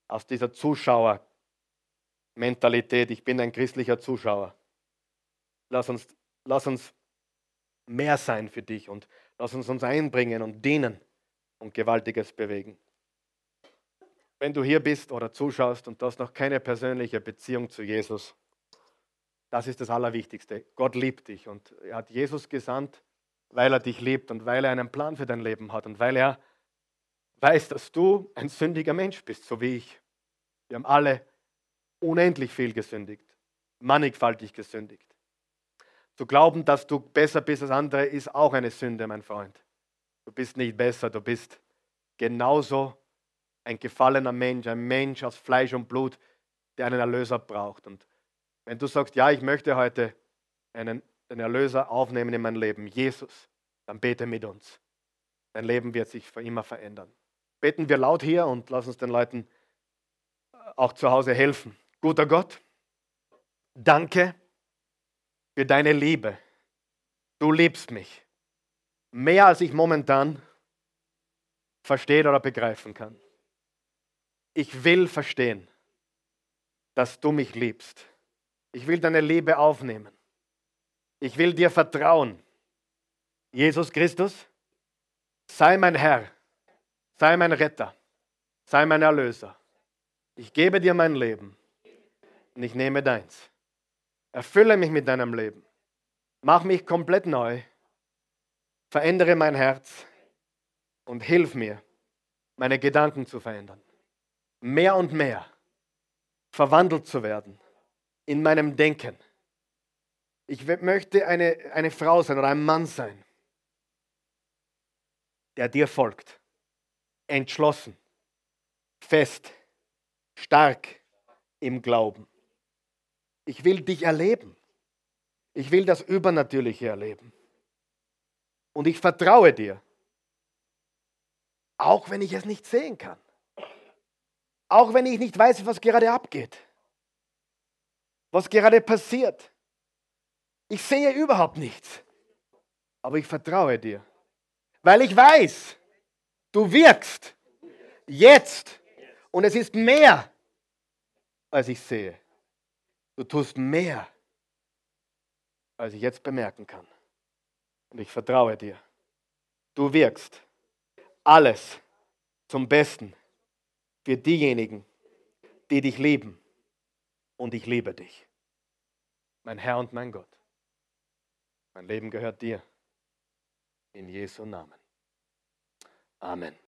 aus dieser Zuschauermentalität. Ich bin ein christlicher Zuschauer. Lass uns, lass uns mehr sein für dich und lass uns uns einbringen und dienen und Gewaltiges bewegen. Wenn du hier bist oder zuschaust und du hast noch keine persönliche Beziehung zu Jesus, das ist das Allerwichtigste. Gott liebt dich und er hat Jesus gesandt, weil er dich liebt und weil er einen Plan für dein Leben hat und weil er weiß, dass du ein sündiger Mensch bist, so wie ich. Wir haben alle unendlich viel gesündigt, mannigfaltig gesündigt. Zu glauben, dass du besser bist als andere, ist auch eine Sünde, mein Freund. Du bist nicht besser, du bist genauso ein gefallener Mensch, ein Mensch aus Fleisch und Blut, der einen Erlöser braucht. Und wenn du sagst, ja, ich möchte heute einen, einen Erlöser aufnehmen in mein Leben, Jesus, dann bete mit uns. Dein Leben wird sich für immer verändern. Beten wir laut hier und lass uns den Leuten auch zu Hause helfen. Guter Gott, danke für deine Liebe. Du liebst mich mehr als ich momentan verstehen oder begreifen kann ich will verstehen, dass du mich liebst. Ich will deine Liebe aufnehmen. Ich will dir vertrauen. Jesus Christus, sei mein Herr, sei mein Retter, sei mein Erlöser. Ich gebe dir mein Leben und ich nehme deins. Erfülle mich mit deinem Leben. Mach mich komplett neu. Verändere mein Herz und hilf mir, meine Gedanken zu verändern mehr und mehr verwandelt zu werden in meinem Denken. Ich möchte eine, eine Frau sein oder ein Mann sein, der dir folgt. Entschlossen, fest, stark im Glauben. Ich will dich erleben. Ich will das Übernatürliche erleben. Und ich vertraue dir, auch wenn ich es nicht sehen kann. Auch wenn ich nicht weiß, was gerade abgeht. Was gerade passiert. Ich sehe überhaupt nichts. Aber ich vertraue dir. Weil ich weiß, du wirkst. Jetzt. Und es ist mehr, als ich sehe. Du tust mehr, als ich jetzt bemerken kann. Und ich vertraue dir. Du wirkst alles zum Besten für diejenigen, die dich lieben. Und ich liebe dich. Mein Herr und mein Gott. Mein Leben gehört dir. In Jesu Namen. Amen.